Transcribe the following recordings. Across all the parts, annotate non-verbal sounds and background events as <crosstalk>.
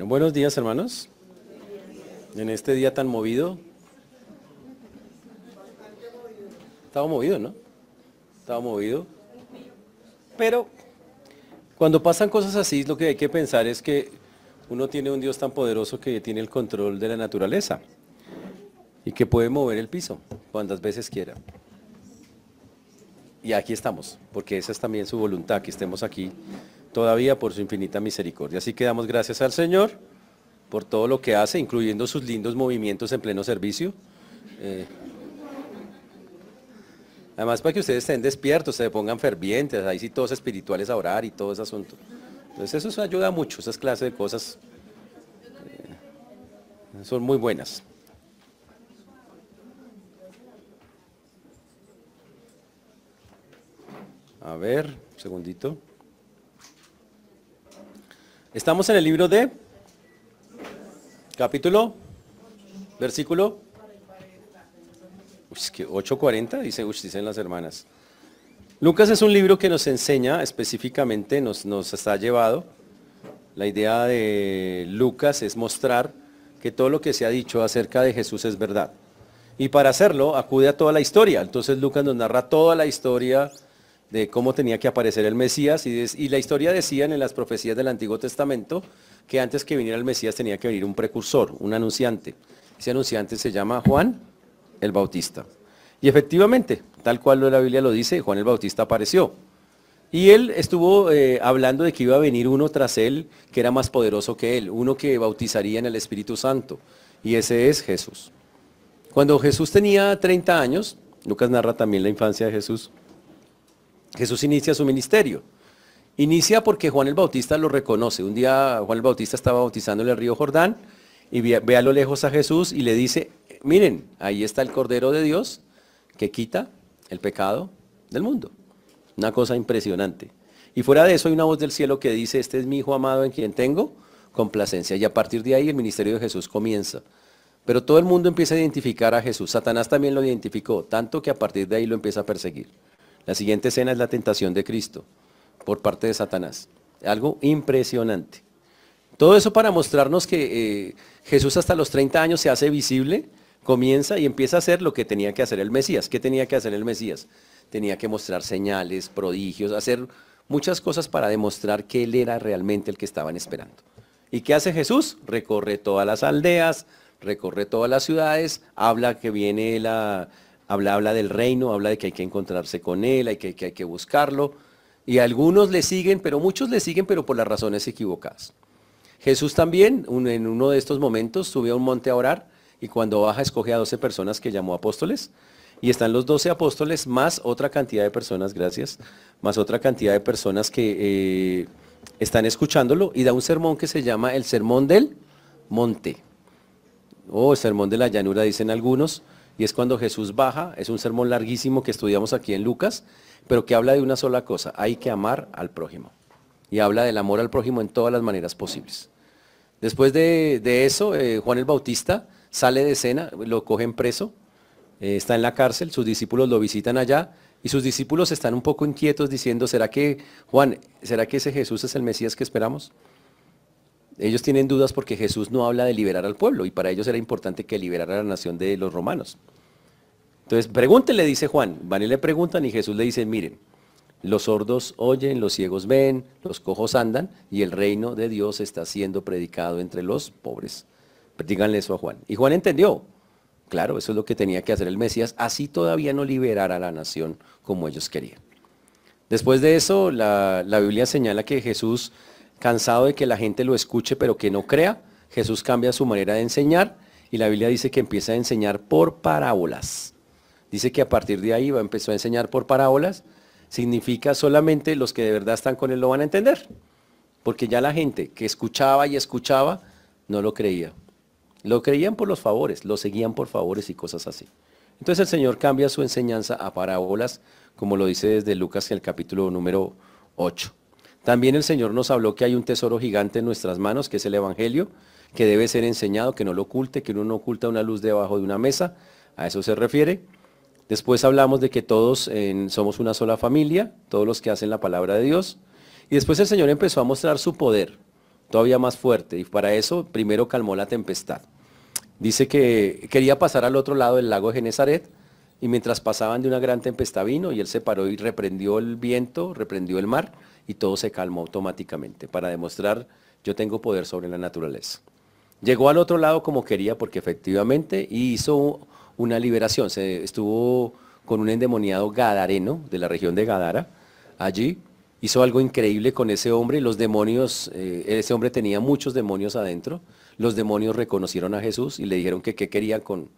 Bueno, buenos días hermanos. En este día tan movido. Estaba movido, ¿no? Estaba movido. Pero cuando pasan cosas así, lo que hay que pensar es que uno tiene un Dios tan poderoso que tiene el control de la naturaleza y que puede mover el piso cuantas veces quiera. Y aquí estamos, porque esa es también su voluntad, que estemos aquí todavía por su infinita misericordia. Así que damos gracias al Señor por todo lo que hace, incluyendo sus lindos movimientos en pleno servicio. Eh, además, para que ustedes estén despiertos, se pongan fervientes, ahí sí todos espirituales a orar y todo ese asunto. Entonces eso ayuda mucho, esas clases de cosas eh, son muy buenas. A ver, un segundito. Estamos en el libro de capítulo, versículo. Uy, que 8.40, dice, dicen las hermanas. Lucas es un libro que nos enseña específicamente, nos, nos está llevado. La idea de Lucas es mostrar que todo lo que se ha dicho acerca de Jesús es verdad. Y para hacerlo acude a toda la historia. Entonces Lucas nos narra toda la historia de cómo tenía que aparecer el Mesías y, la historia decía en las profecías del Antiguo Testamento que antes que viniera el Mesías tenía que venir un precursor, un anunciante. Ese anunciante se llama Juan el Bautista. Y efectivamente, tal cual la Biblia lo dice, Juan el Bautista apareció. Y él estuvo eh, hablando de que iba a venir uno tras él que era más poderoso que él, uno que bautizaría en el Espíritu Santo. Y ese es Jesús. Cuando Jesús tenía 30 años, Lucas narra también la infancia de Jesús, Jesús inicia su ministerio. Inicia porque Juan el Bautista lo reconoce. Un día Juan el Bautista estaba bautizando en el río Jordán y ve, a lo lejos a Jesús y le dice, miren, ahí está el Cordero de Dios que quita el pecado del mundo. Una cosa impresionante. Y fuera de eso hay una voz del cielo que dice, este es mi hijo amado en quien tengo complacencia. Y a partir de ahí el ministerio de Jesús comienza. Pero todo el mundo empieza a identificar a Jesús. Satanás también lo identificó, tanto que a partir de ahí lo empieza a perseguir. La siguiente escena es la tentación de Cristo por parte de Satanás. Algo impresionante. Todo eso para mostrarnos que eh, Jesús hasta los 30 años se hace visible, comienza y empieza a hacer lo que tenía que hacer el Mesías. ¿Qué tenía que hacer el Mesías? Tenía que mostrar señales, prodigios, hacer muchas cosas para demostrar que Él era realmente el que estaban esperando. ¿Y qué hace Jesús? Recorre todas las aldeas, recorre todas las ciudades, habla que viene la, habla, habla del reino, habla de que hay que encontrarse con él, hay que, hay que buscarlo. Y algunos le siguen, pero muchos le siguen, pero por las razones equivocadas. Jesús también, en uno de estos momentos, subió a un monte a orar y cuando baja escoge a 12 personas que llamó apóstoles. Y están los 12 apóstoles más otra cantidad de personas, gracias, más otra cantidad de personas que eh, están escuchándolo y da un sermón que se llama el Sermón del Monte. O oh, el Sermón de la Llanura, dicen algunos y es cuando Jesús baja, es un sermón larguísimo que estudiamos aquí en Lucas, pero que habla de una sola cosa, hay que amar al prójimo. Y habla del amor al prójimo en todas las maneras posibles. Después de, eso, eh, Juan el Bautista sale de escena, lo cogen preso, eh, está en la cárcel, sus discípulos lo visitan allá y sus discípulos están un poco inquietos diciendo, ¿será que, Juan, ¿será que ese Jesús es el Mesías que esperamos? Ellos tienen dudas porque Jesús no habla de liberar al pueblo y para ellos era importante que liberara a la nación de los romanos. Entonces, pregúntenle, dice Juan. Van y le preguntan y Jesús le dice, miren, los sordos oyen, los ciegos ven, los cojos andan y el reino de Dios está siendo predicado entre los pobres. Díganle eso a Juan. Y Juan entendió. Claro, eso es lo que tenía que hacer el Mesías. Así todavía no liberara a la nación como ellos querían. Después de eso, la, la Biblia señala que Jesús cansado de que la gente lo escuche pero que no crea, Jesús cambia su manera de enseñar y la Biblia dice que empieza a enseñar por parábolas. Dice que a partir de ahí va, empezó a enseñar por parábolas. Significa solamente los que de verdad están con él lo van a entender. Porque ya la gente que escuchaba y escuchaba no lo creía. Lo creían por los favores, lo seguían por favores y cosas así. Entonces el Señor cambia su enseñanza a parábolas, como lo dice desde Lucas en el capítulo número 8. También el Señor nos habló que hay un tesoro gigante en nuestras manos, que es el Evangelio, que debe ser enseñado, que no lo oculte, que uno no oculta una luz debajo de una mesa. A eso se refiere. Después hablamos de que todos somos una sola familia, todos los que hacen la palabra de Dios. Y después el Señor empezó a mostrar su poder, todavía más fuerte. Y para eso primero calmó la tempestad. Dice que quería pasar al otro lado del lago de Genezaret y mientras pasaban de una gran tempestad vino y él se paró y reprendió el viento, reprendió el mar y todo se calmó automáticamente para demostrar yo tengo poder sobre la naturaleza. Llegó al otro lado como quería porque efectivamente hizo una liberación. Se estuvo con un endemoniado gadareno de la región de Gadara allí hizo algo increíble con ese hombre. Los demonios, eh, ese hombre tenía muchos demonios adentro. Los demonios reconocieron a Jesús y le dijeron que qué querían con,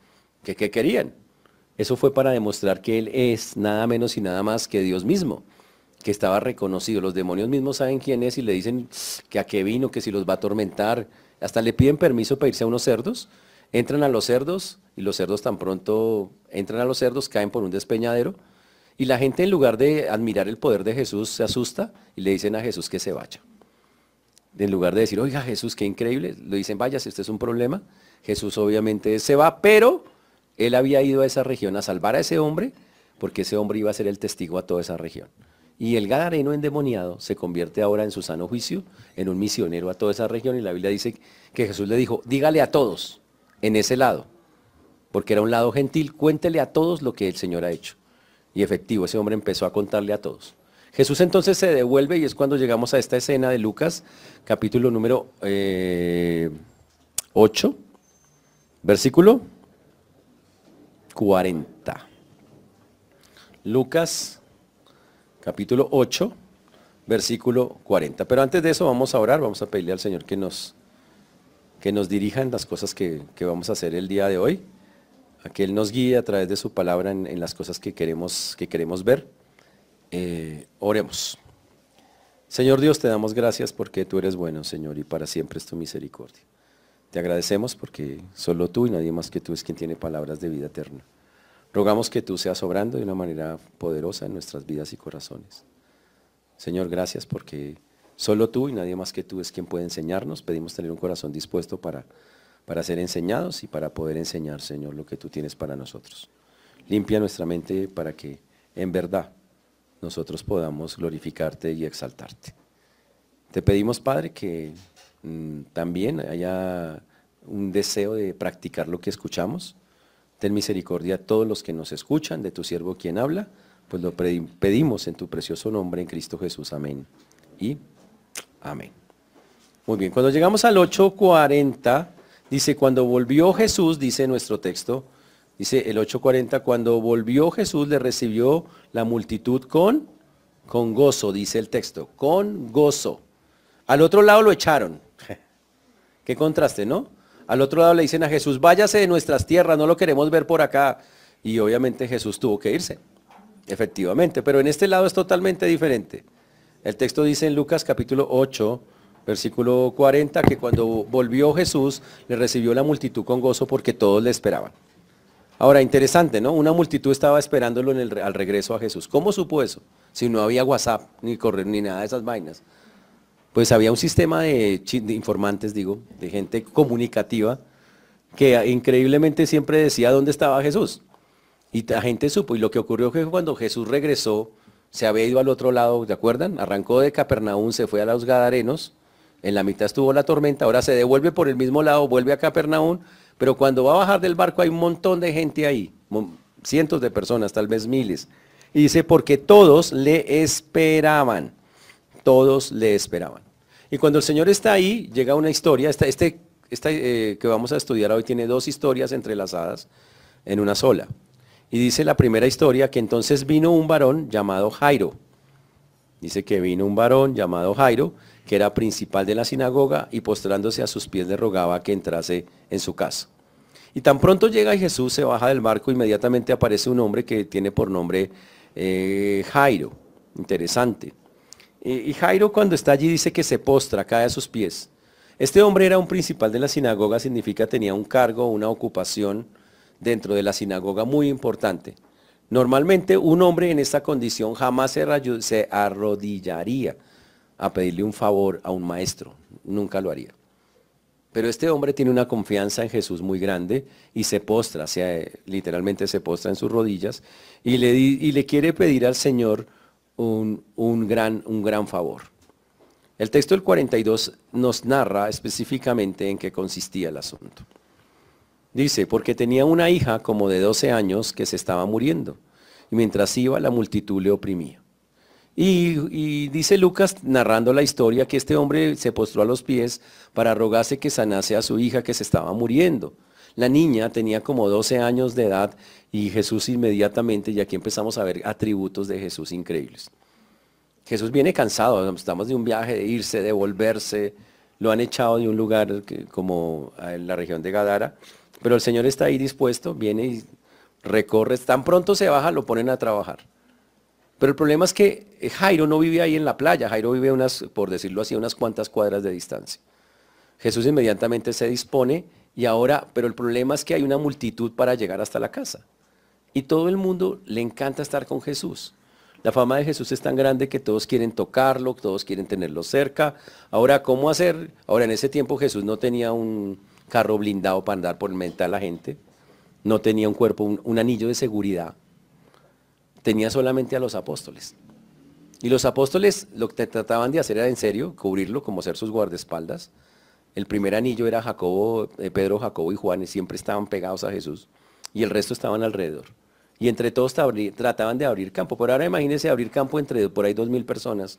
que qué querían. Eso fue para demostrar que Él es nada menos y nada más que Dios mismo, que estaba reconocido. Los demonios mismos saben quién es y le dicen que a qué vino, que si los va a atormentar. Hasta le piden permiso para irse a unos cerdos. Entran a los cerdos y los cerdos tan pronto entran a los cerdos, caen por un despeñadero y la gente en lugar de admirar el poder de Jesús se asusta y le dicen a Jesús que se vaya. En lugar de decir, oiga Jesús, qué increíble, le dicen, vaya, si este es un problema. Jesús obviamente se va, pero él había ido a esa región a salvar a ese hombre, porque ese hombre iba a ser el testigo a toda esa región. Y el gadareno endemoniado se convierte ahora en su sano juicio, en un misionero a toda esa región, y la Biblia dice que Jesús le dijo, dígale a todos en ese lado, porque era un lado gentil, cuéntele a todos lo que el Señor ha hecho. Y efectivo, ese hombre empezó a contarle a todos. Jesús entonces se devuelve y es cuando llegamos a esta escena de Lucas, capítulo número 8, eh, versículo 40. Lucas, capítulo 8, versículo 40. Pero antes de eso vamos a orar, vamos a pedirle al Señor que nos, que nos dirija en las cosas que, que vamos a hacer el día de hoy a que Él nos guíe a través de su palabra en, las cosas que queremos, que queremos ver. Eh, oremos. Señor Dios, te damos gracias porque tú eres bueno, Señor, y para siempre es tu misericordia. Te agradecemos porque solo tú y nadie más que tú es quien tiene palabras de vida eterna. Rogamos que tú seas obrando de una manera poderosa en nuestras vidas y corazones. Señor, gracias porque solo tú y nadie más que tú es quien puede enseñarnos. Pedimos tener un corazón dispuesto para para ser enseñados y para poder enseñar, Señor, lo que tú tienes para nosotros. Limpia nuestra mente para que en verdad nosotros podamos glorificarte y exaltarte. Te pedimos, Padre, que mm, también haya un deseo de practicar lo que escuchamos. Ten misericordia a todos los que nos escuchan, de tu siervo quien habla, pues lo pedimos en tu precioso nombre, en Cristo Jesús. Amén. Y amén. Muy bien, cuando llegamos al 840, Dice, cuando volvió Jesús, dice nuestro texto, dice el 8.40, cuando volvió Jesús le recibió la multitud con, con gozo, dice el texto, con gozo. Al otro lado lo echaron. <laughs> Qué contraste, ¿no? Al otro lado le dicen a Jesús, váyase de nuestras tierras, no lo queremos ver por acá. Y obviamente Jesús tuvo que irse, efectivamente, pero en este lado es totalmente diferente. El texto dice en Lucas capítulo 8, Versículo 40, que cuando volvió Jesús le recibió la multitud con gozo porque todos le esperaban. Ahora, interesante, ¿no? Una multitud estaba esperándolo en el, al regreso a Jesús. ¿Cómo supo eso? Si no había WhatsApp, ni correr, ni nada de esas vainas. Pues había un sistema de, informantes, digo, de gente comunicativa, que increíblemente siempre decía dónde estaba Jesús. Y la gente supo. Y lo que ocurrió fue cuando Jesús regresó, se había ido al otro lado, ¿de acuerdan? Arrancó de Capernaum, se fue a los Gadarenos, en la mitad estuvo la tormenta, ahora se devuelve por el mismo lado, vuelve a Capernaum, pero cuando va a bajar del barco hay un montón de gente ahí, cientos de personas, tal vez miles. Y dice, porque todos le esperaban, todos le esperaban. Y cuando el Señor está ahí, llega una historia, este, este, este que vamos a estudiar hoy tiene dos historias entrelazadas en una sola. Y dice la primera historia que entonces vino un varón llamado Jairo. Dice que vino un varón llamado Jairo que era principal de la sinagoga, y postrándose a sus pies le rogaba que entrase en su casa. Y tan pronto llega Jesús, se baja del barco, inmediatamente aparece un hombre que tiene por nombre eh, Jairo. Interesante. Y Jairo cuando está allí dice que se postra, cae a sus pies. Este hombre era un principal de la sinagoga, significa tenía un cargo, una ocupación dentro de la sinagoga muy importante. Normalmente un hombre en esta condición jamás se arrodillaría a pedirle un favor a un maestro, nunca lo haría. Pero este hombre tiene una confianza en Jesús muy grande y se postra, literalmente se postra en sus rodillas y le quiere pedir al Señor un, gran, un gran favor. El texto del 42 nos narra específicamente en qué consistía el asunto. Dice, porque tenía una hija como de 12 años que se estaba muriendo, y mientras iba la multitud le oprimía. Y, dice Lucas, narrando la historia, que este hombre se postró a los pies para rogarse que sanase a su hija que se estaba muriendo. La niña tenía como 12 años de edad y Jesús inmediatamente, y aquí empezamos a ver atributos de Jesús increíbles. Jesús viene cansado, estamos de un viaje, de irse, de volverse, lo han echado de un lugar como en la región de Gadara, pero el Señor está ahí dispuesto, viene y recorre, tan pronto se baja, lo ponen a trabajar. Pero el problema es que Jairo no vive ahí en la playa, Jairo vive unas, por decirlo así, unas cuantas cuadras de distancia. Jesús inmediatamente se dispone y ahora, pero el problema es que hay una multitud para llegar hasta la casa. Y todo el mundo le encanta estar con Jesús. La fama de Jesús es tan grande que todos quieren tocarlo, todos quieren tenerlo cerca. Ahora, ¿cómo hacer? Ahora, en ese tiempo Jesús no tenía un carro blindado para andar por mente a la gente. No tenía un cuerpo, un anillo de seguridad tenía solamente a los apóstoles. Y los apóstoles lo que trataban de hacer era en serio, cubrirlo como ser sus guardaespaldas. El primer anillo era Jacobo, eh, Pedro, Jacobo y Juan, y siempre estaban pegados a Jesús. Y el resto estaban alrededor. Y entre todos trataban de abrir campo. Por ahora imagínense abrir campo entre por ahí dos mil personas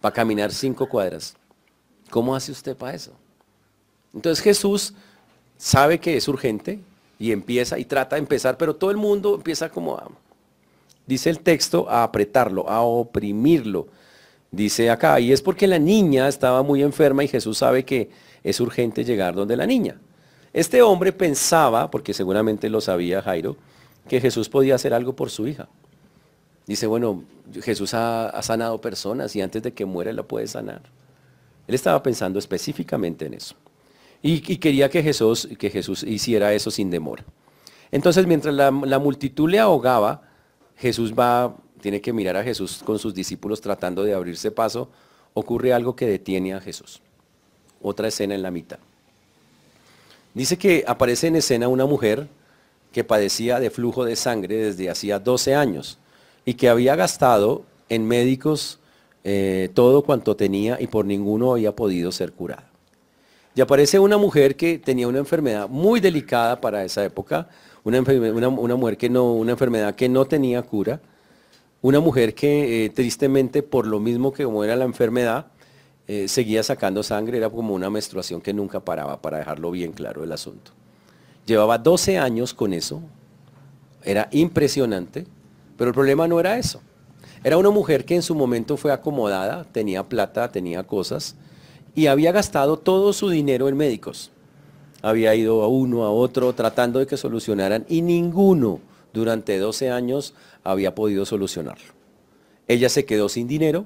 para caminar cinco cuadras. ¿Cómo hace usted para eso? Entonces Jesús sabe que es urgente y empieza y trata de empezar, pero todo el mundo empieza como a dice el texto, a apretarlo, a oprimirlo. Dice acá, y es porque la niña estaba muy enferma y Jesús sabe que es urgente llegar donde la niña. Este hombre pensaba, porque seguramente lo sabía Jairo, que Jesús podía hacer algo por su hija. Dice, bueno, Jesús ha, sanado personas y antes de que muera la puede sanar. Él estaba pensando específicamente en eso. Y, quería que Jesús, que Jesús hiciera eso sin demora. Entonces, mientras la multitud le ahogaba, Jesús va, tiene que mirar a Jesús con sus discípulos tratando de abrirse paso, ocurre algo que detiene a Jesús. Otra escena en la mitad. Dice que aparece en escena una mujer que padecía de flujo de sangre desde hacía 12 años y que había gastado en médicos eh, todo cuanto tenía y por ninguno había podido ser curada. Y aparece una mujer que tenía una enfermedad muy delicada para esa época, una, mujer que no, una enfermedad que no tenía cura, una mujer que eh, tristemente por lo mismo que como era la enfermedad, eh, seguía sacando sangre, era como una menstruación que nunca paraba, para dejarlo bien claro el asunto. Llevaba 12 años con eso, era impresionante, pero el problema no era eso. Era una mujer que en su momento fue acomodada, tenía plata, tenía cosas, y había gastado todo su dinero en médicos había ido a uno, a otro, tratando de que solucionaran y ninguno durante 12 años había podido solucionarlo. Ella se quedó sin dinero,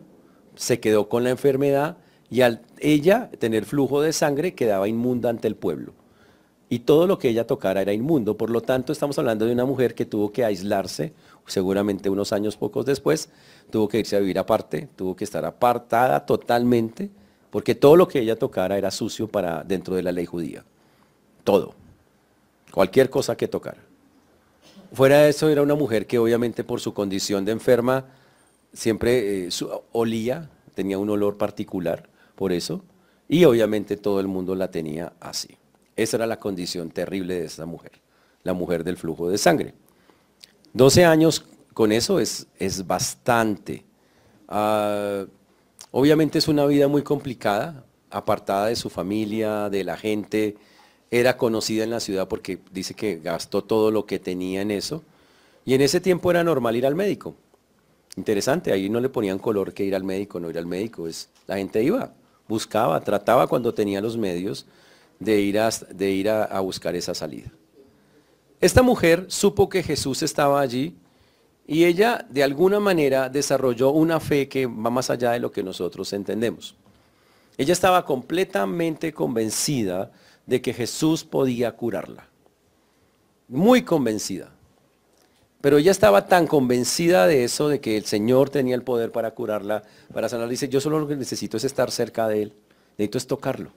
se quedó con la enfermedad y al ella tener flujo de sangre quedaba inmunda ante el pueblo. Y todo lo que ella tocara era inmundo. Por lo tanto, estamos hablando de una mujer que tuvo que aislarse, seguramente unos años pocos después, tuvo que irse a vivir aparte, tuvo que estar apartada totalmente, porque todo lo que ella tocara era sucio para dentro de la ley judía todo, cualquier cosa que tocara. Fuera de eso era una mujer que obviamente por su condición de enferma siempre eh, olía, tenía un olor particular por eso, y obviamente todo el mundo la tenía así. Esa era la condición terrible de esta mujer, la mujer del flujo de sangre. 12 años con eso es, es bastante. Ah, obviamente es una vida muy complicada, apartada de su familia, de la gente, era conocida en la ciudad porque dice que gastó todo lo que tenía en eso. Y en ese tiempo era normal ir al médico. Interesante, ahí no le ponían color que ir al médico, no ir al médico. Es, la gente iba, buscaba, trataba cuando tenía los medios de ir, a, buscar esa salida. Esta mujer supo que Jesús estaba allí y ella de alguna manera desarrolló una fe que va más allá de lo que nosotros entendemos. Ella estaba completamente convencida de que Jesús podía curarla. Muy convencida. Pero ella estaba tan convencida de eso, de que el Señor tenía el poder para curarla, para sanarla. Dice, yo solo lo que necesito es estar cerca de Él. Necesito es tocarlo.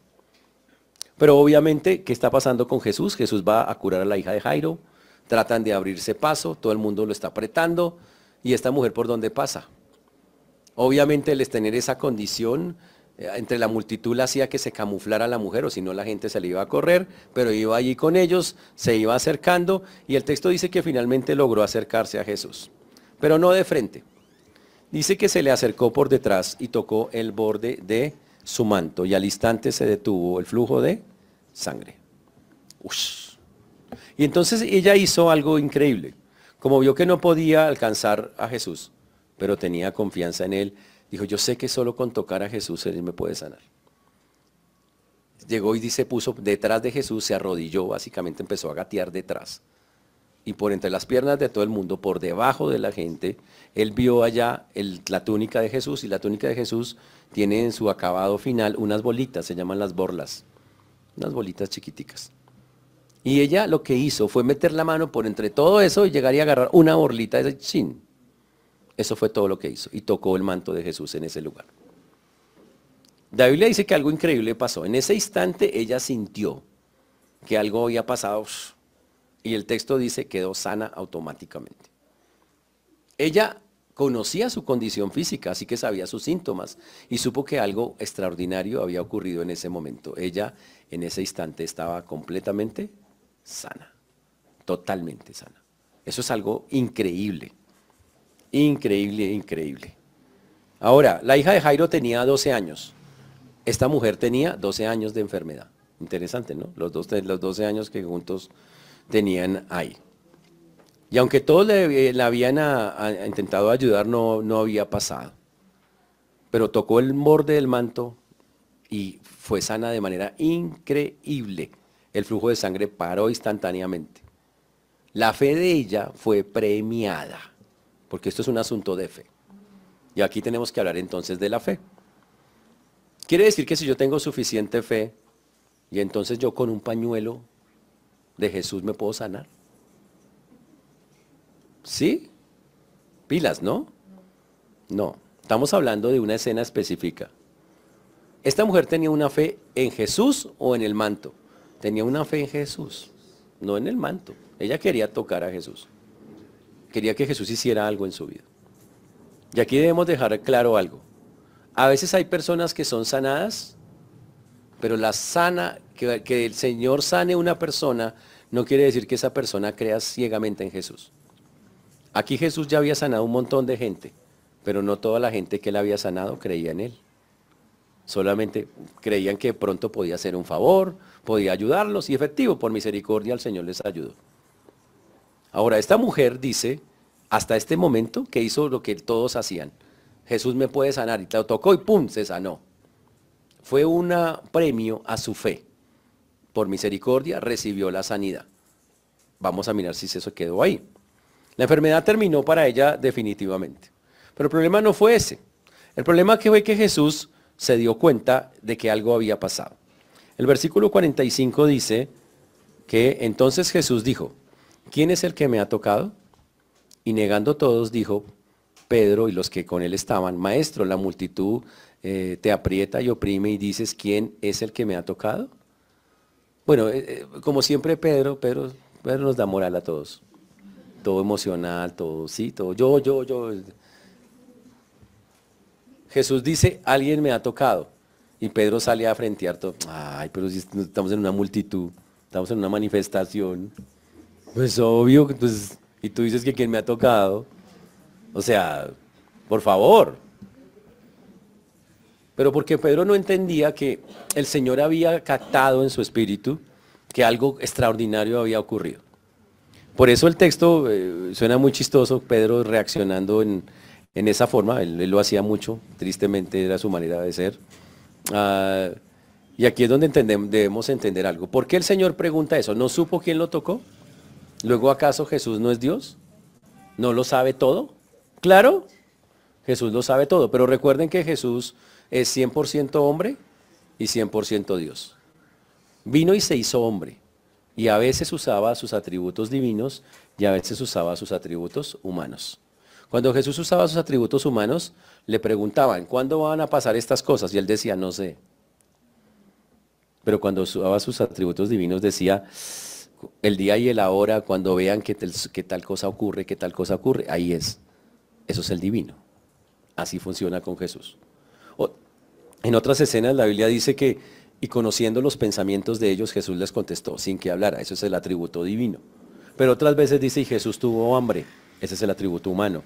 Pero obviamente, ¿qué está pasando con Jesús? Jesús va a curar a la hija de Jairo. Tratan de abrirse paso, todo el mundo lo está apretando. ¿Y esta mujer por dónde pasa? Obviamente, el tener esa condición entre la multitud hacía que se camuflara la mujer, o si no la gente se le iba a correr, pero iba allí con ellos, se iba acercando, y el texto dice que finalmente logró acercarse a Jesús, pero no de frente. Dice que se le acercó por detrás y tocó el borde de su manto, y al instante se detuvo el flujo de sangre. Y entonces ella hizo algo increíble. Como vio que no podía alcanzar a Jesús, pero tenía confianza en él, Dijo, yo sé que solo con tocar a Jesús Él me puede sanar. Llegó y dice, puso detrás de Jesús, se arrodilló, básicamente empezó a gatear detrás. Y por entre las piernas de todo el mundo, por debajo de la gente, él vio allá la túnica de Jesús y la túnica de Jesús tiene en su acabado final unas bolitas, se llaman las borlas, unas bolitas chiquiticas. Y ella lo que hizo fue meter la mano por entre todo eso y llegar y agarrar una borlita de chin. Eso fue todo lo que hizo y tocó el manto de Jesús en ese lugar. La Biblia dice que algo increíble pasó. En ese instante ella sintió que algo había pasado y el texto dice quedó sana automáticamente. Ella conocía su condición física, así que sabía sus síntomas y supo que algo extraordinario había ocurrido en ese momento. Ella en ese instante estaba completamente sana, totalmente sana. Eso es algo increíble. Increíble, increíble. Ahora, la hija de Jairo tenía 12 años. Esta mujer tenía 12 años de enfermedad. Interesante, ¿no? Los, dos, los 12 años que juntos tenían ahí. Y aunque todos le, habían intentado ayudar, no, no había pasado. Pero tocó el borde del manto y fue sana de manera increíble. El flujo de sangre paró instantáneamente. La fe de ella fue premiada porque esto es un asunto de fe. Y aquí tenemos que hablar entonces de la fe. Quiere decir que si yo tengo suficiente fe y entonces yo con un pañuelo de Jesús me puedo sanar. ¿Sí? Pilas, ¿no? No, estamos hablando de una escena específica. Esta mujer tenía una fe en Jesús o en el manto. Tenía una fe en Jesús, no en el manto. Ella quería tocar a Jesús quería que Jesús hiciera algo en su vida. Y aquí debemos dejar claro algo. A veces hay personas que son sanadas, pero la sana, que, el Señor sane una persona, no quiere decir que esa persona crea ciegamente en Jesús. Aquí Jesús ya había sanado un montón de gente, pero no toda la gente que él había sanado creía en él. Solamente creían que pronto podía hacer un favor, podía ayudarlos y efectivo, por misericordia el Señor les ayudó. Ahora, esta mujer dice, hasta este momento, que hizo lo que todos hacían. Jesús me puede sanar. Y te tocó y ¡pum! se sanó. Fue un premio a su fe. Por misericordia recibió la sanidad. Vamos a mirar si eso quedó ahí. La enfermedad terminó para ella definitivamente. Pero el problema no fue ese. El problema que fue que Jesús se dio cuenta de que algo había pasado. El versículo 45 dice que entonces Jesús dijo, ¿quién es el que me ha tocado? Y negando todos, dijo Pedro y los que con él estaban, Maestro, la multitud eh, te aprieta y oprime y dices, ¿quién es el que me ha tocado? Bueno, eh, eh, como siempre Pedro, Pedro, Pedro nos da moral a todos. Todo emocional, todo, sí, todo, yo, yo, yo. Jesús dice, alguien me ha tocado. Y Pedro sale a frentear todo. Ay, pero si estamos en una multitud, estamos en una manifestación. Pues obvio, pues, y tú dices que quien me ha tocado. O sea, por favor. Pero porque Pedro no entendía que el Señor había captado en su espíritu que algo extraordinario había ocurrido. Por eso el texto eh, suena muy chistoso, Pedro reaccionando en, esa forma, él, lo hacía mucho, tristemente era su manera de ser. Ah, y aquí es donde debemos entender algo. ¿Por qué el Señor pregunta eso? ¿No supo quién lo tocó? Luego, ¿acaso Jesús no es Dios? ¿No lo sabe todo? Claro, Jesús lo sabe todo, pero recuerden que Jesús es 100% hombre y 100% Dios. Vino y se hizo hombre, y a veces usaba sus atributos divinos y a veces usaba sus atributos humanos. Cuando Jesús usaba sus atributos humanos, le preguntaban, ¿cuándo van a pasar estas cosas? Y él decía, no sé. Pero cuando usaba sus atributos divinos decía, el día y el ahora, cuando vean que, tal cosa ocurre, que tal cosa ocurre, ahí es. Eso es el divino. Así funciona con Jesús. En otras escenas la Biblia dice que, y conociendo los pensamientos de ellos, Jesús les contestó sin que hablara. Eso es el atributo divino. Pero otras veces dice, y Jesús tuvo hambre. Ese es el atributo humano.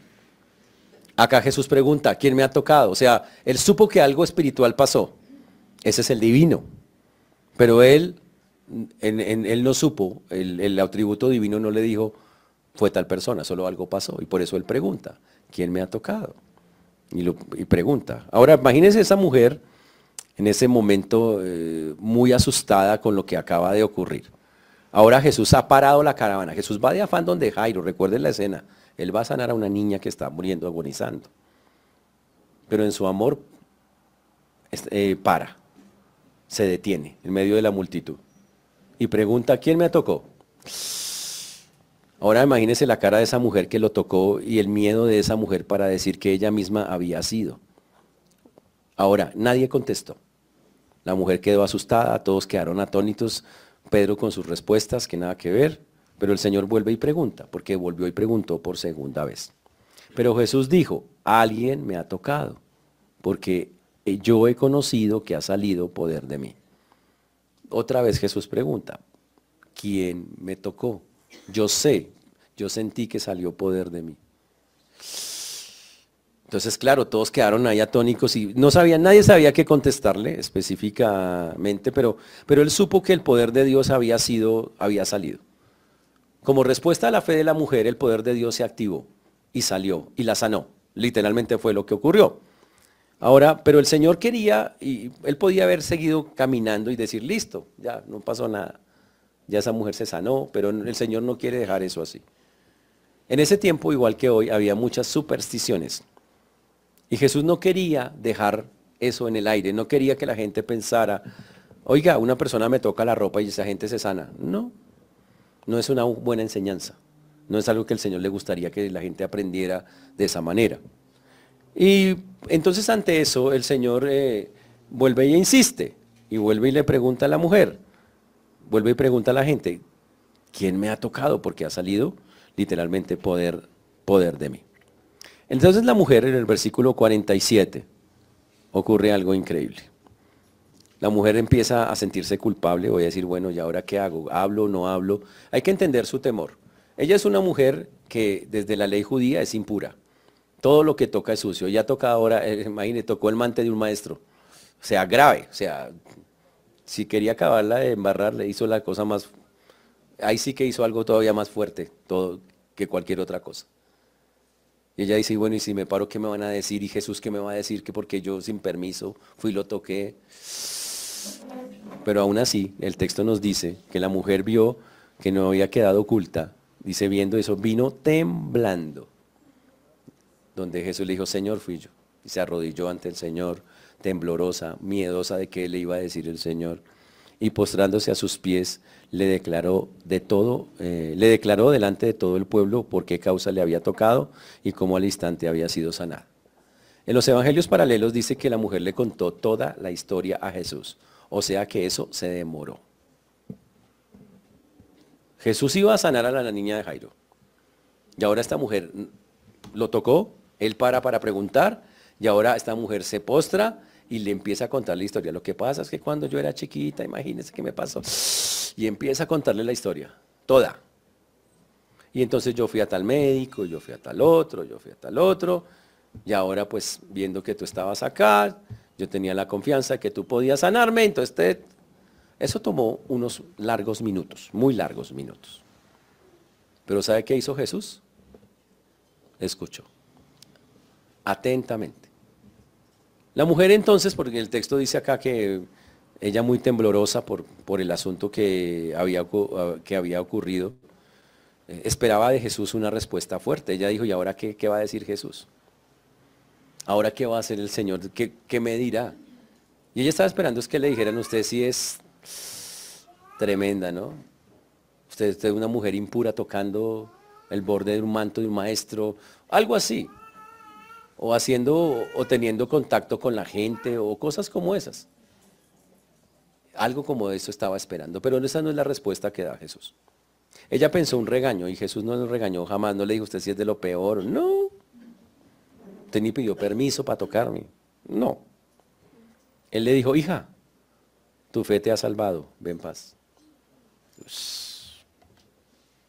Acá Jesús pregunta, ¿quién me ha tocado? O sea, él supo que algo espiritual pasó. Ese es el divino. Pero él, él no supo, el, atributo divino no le dijo, fue tal persona, solo algo pasó. Y por eso él pregunta, ¿quién me ha tocado? Y, pregunta. Ahora, imagínense esa mujer en ese momento eh, muy asustada con lo que acaba de ocurrir. Ahora Jesús ha parado la caravana. Jesús va de afán donde Jairo, recuerden la escena. Él va a sanar a una niña que está muriendo, agonizando. Pero en su amor eh, para, se detiene en medio de la multitud. Y pregunta, ¿quién me tocó? Ahora imagínese la cara de esa mujer que lo tocó y el miedo de esa mujer para decir que ella misma había sido. Ahora, nadie contestó. La mujer quedó asustada, todos quedaron atónitos Pedro con sus respuestas, que nada que ver, pero el Señor vuelve y pregunta, porque volvió y preguntó por segunda vez. Pero Jesús dijo, alguien me ha tocado, porque yo he conocido que ha salido poder de mí. Otra vez Jesús pregunta, ¿quién me tocó? Yo sé, yo sentí que salió poder de mí. Entonces, claro, todos quedaron ahí atónicos y no sabían, nadie sabía qué contestarle específicamente, pero, pero él supo que el poder de Dios había sido, había salido. Como respuesta a la fe de la mujer, el poder de Dios se activó y salió y la sanó. Literalmente fue lo que ocurrió. Ahora, pero el Señor quería, y él podía haber seguido caminando y decir, listo, ya no pasó nada. Ya esa mujer se sanó, pero el Señor no quiere dejar eso así. En ese tiempo, igual que hoy, había muchas supersticiones. Y Jesús no quería dejar eso en el aire, no quería que la gente pensara, oiga, una persona me toca la ropa y esa gente se sana. No, no es una buena enseñanza. No es algo que el Señor le gustaría que la gente aprendiera de esa manera. Y entonces ante eso el Señor eh, vuelve e insiste y vuelve y le pregunta a la mujer, vuelve y pregunta a la gente, ¿quién me ha tocado? Porque ha salido literalmente poder, poder de mí. Entonces la mujer en el versículo 47 ocurre algo increíble. La mujer empieza a sentirse culpable, voy a decir, bueno, ¿y ahora qué hago? ¿Hablo no hablo? Hay que entender su temor. Ella es una mujer que desde la ley judía es impura. Todo lo que toca es sucio. Ya toca ahora, eh, tocó el mante de un maestro. O sea, grave. O sea, si quería acabarla de embarrar, le hizo la cosa más... Ahí sí que hizo algo todavía más fuerte todo, que cualquier otra cosa. Y ella dice, bueno, y si me paro, ¿qué me van a decir? Y Jesús, ¿qué me va a decir? Que porque yo sin permiso fui y lo toqué. Pero aún así, el texto nos dice que la mujer vio que no había quedado oculta. Dice, viendo eso, vino temblando. Donde Jesús le dijo, Señor, fui yo. Y se arrodilló ante el Señor, temblorosa, miedosa de qué le iba a decir el Señor. Y postrándose a sus pies, le declaró de todo, eh, le declaró delante de todo el pueblo por qué causa le había tocado y cómo al instante había sido sanada. En los evangelios paralelos dice que la mujer le contó toda la historia a Jesús, o sea que eso se demoró. Jesús iba a sanar a la niña de Jairo. Y ahora esta mujer lo tocó, él para para preguntar, y ahora esta mujer se postra y le empieza a contar la historia. Lo que pasa es que cuando yo era chiquita, imagínense qué me pasó. Y empieza a contarle la historia, toda. Y entonces yo fui a tal médico, yo fui a tal otro, yo fui a tal otro. Y ahora pues viendo que tú estabas acá, yo tenía la confianza que tú podías sanarme, entonces eso tomó unos largos minutos, muy largos minutos. Pero ¿sabe qué hizo Jesús? Escuchó, atentamente. La mujer entonces, porque el texto dice acá que ella muy temblorosa por, por el asunto que había, que había ocurrido, eh, esperaba de Jesús una respuesta fuerte. Ella dijo, ¿y ahora qué, va a decir Jesús? ¿Ahora qué va a hacer el Señor? ¿Qué, ¿Qué, me dirá? Y ella estaba esperando es que le dijeran, usted sí es tremenda, ¿no? Usted es una mujer impura tocando el borde de un manto de un maestro, algo así o haciendo o teniendo contacto con la gente o cosas como esas. Algo como eso estaba esperando, pero esa no es la respuesta que da Jesús. Ella pensó un regaño y Jesús no le regañó jamás, no le dijo usted si es de lo peor, no. Usted ni pidió permiso para tocarme, no. Él le dijo, hija, tu fe te ha salvado, ven paz. Es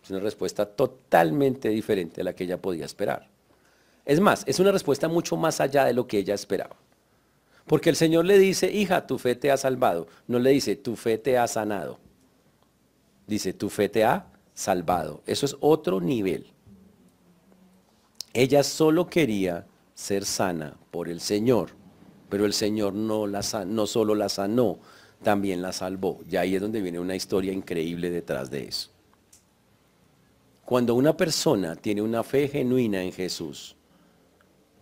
una respuesta totalmente diferente a la que ella podía esperar. Es más, es una respuesta mucho más allá de lo que ella esperaba. Porque el Señor le dice, hija, tu fe te ha salvado. No le dice, tu fe te ha sanado. Dice, tu fe te ha salvado. Eso es otro nivel. Ella solo quería ser sana por el Señor, pero el Señor no, solo la sanó, también la salvó. Y ahí es donde viene una historia increíble detrás de eso. Cuando una persona tiene una fe genuina en Jesús,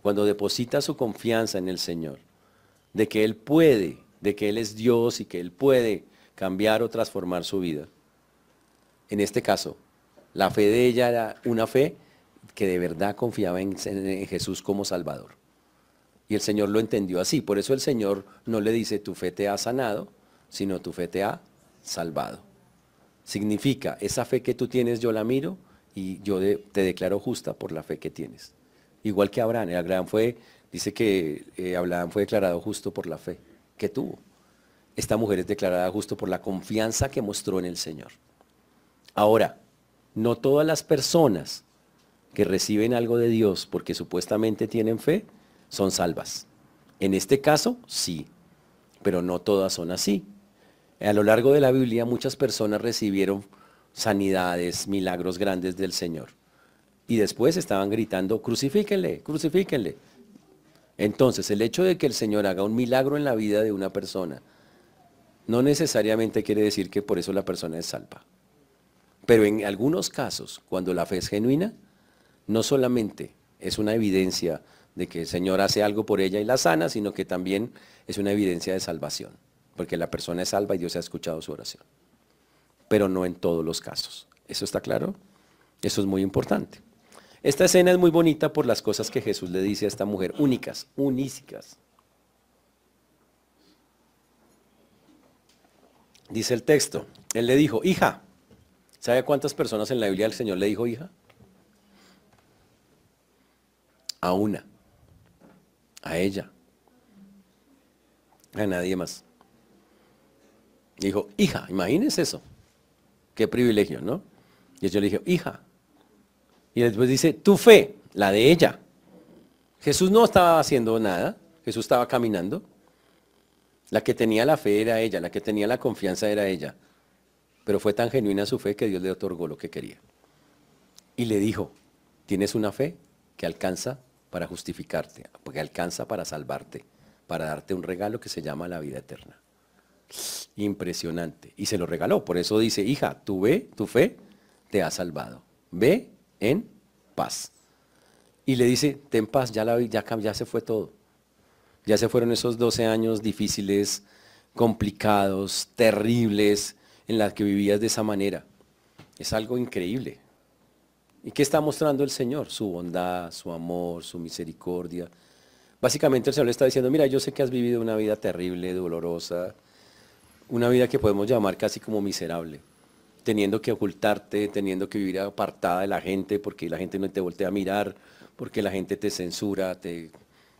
cuando deposita su confianza en el Señor, de que Él puede, de que Él es Dios y que Él puede cambiar o transformar su vida. En este caso, la fe de ella era una fe que de verdad confiaba en, Jesús como Salvador. Y el Señor lo entendió así. Por eso el Señor no le dice, tu fe te ha sanado, sino tu fe te ha salvado. Significa, esa fe que tú tienes yo la miro y yo te declaro justa por la fe que tienes igual que Abraham. Abraham fue, dice que eh, Abraham fue declarado justo por la fe que tuvo. Esta mujer es declarada justo por la confianza que mostró en el Señor. Ahora, no todas las personas que reciben algo de Dios porque supuestamente tienen fe son salvas. En este caso, sí, pero no todas son así. A lo largo de la Biblia muchas personas recibieron sanidades, milagros grandes del Señor y después estaban gritando, crucifíquenle, crucifíquenle. Entonces, el hecho de que el Señor haga un milagro en la vida de una persona, no necesariamente quiere decir que por eso la persona es salva. Pero en algunos casos, cuando la fe es genuina, no solamente es una evidencia de que el Señor hace algo por ella y la sana, sino que también es una evidencia de salvación, porque la persona es salva y Dios ha escuchado su oración. Pero no en todos los casos. ¿Eso está claro? Eso es muy importante. Esta escena es muy bonita por las cosas que Jesús le dice a esta mujer, únicas, unísicas. Dice el texto, él le dijo, hija, ¿sabe cuántas personas en la Biblia el Señor le dijo hija? A una, a ella, a nadie más. Dijo, hija, imagínense eso. Qué privilegio, ¿no? Y yo le dije, hija, y después dice, tu fe, la de ella. Jesús no estaba haciendo nada, Jesús estaba caminando. La que tenía la fe era ella, la que tenía la confianza era ella. Pero fue tan genuina su fe que Dios le otorgó lo que quería. Y le dijo, tienes una fe que alcanza para justificarte, porque alcanza para salvarte, para darte un regalo que se llama la vida eterna. Impresionante. Y se lo regaló. Por eso dice, hija, tu, ve, tu fe te ha salvado. Ve en paz. Y le dice, ten paz, ya, la, ya, se fue todo. Ya se fueron esos 12 años difíciles, complicados, terribles, en las que vivías de esa manera. Es algo increíble. ¿Y qué está mostrando el Señor? Su bondad, su amor, su misericordia. Básicamente el Señor le está diciendo, mira, yo sé que has vivido una vida terrible, dolorosa, una vida que podemos llamar casi como miserable teniendo que ocultarte, teniendo que vivir apartada de la gente porque la gente no te voltea a mirar, porque la gente te censura, te,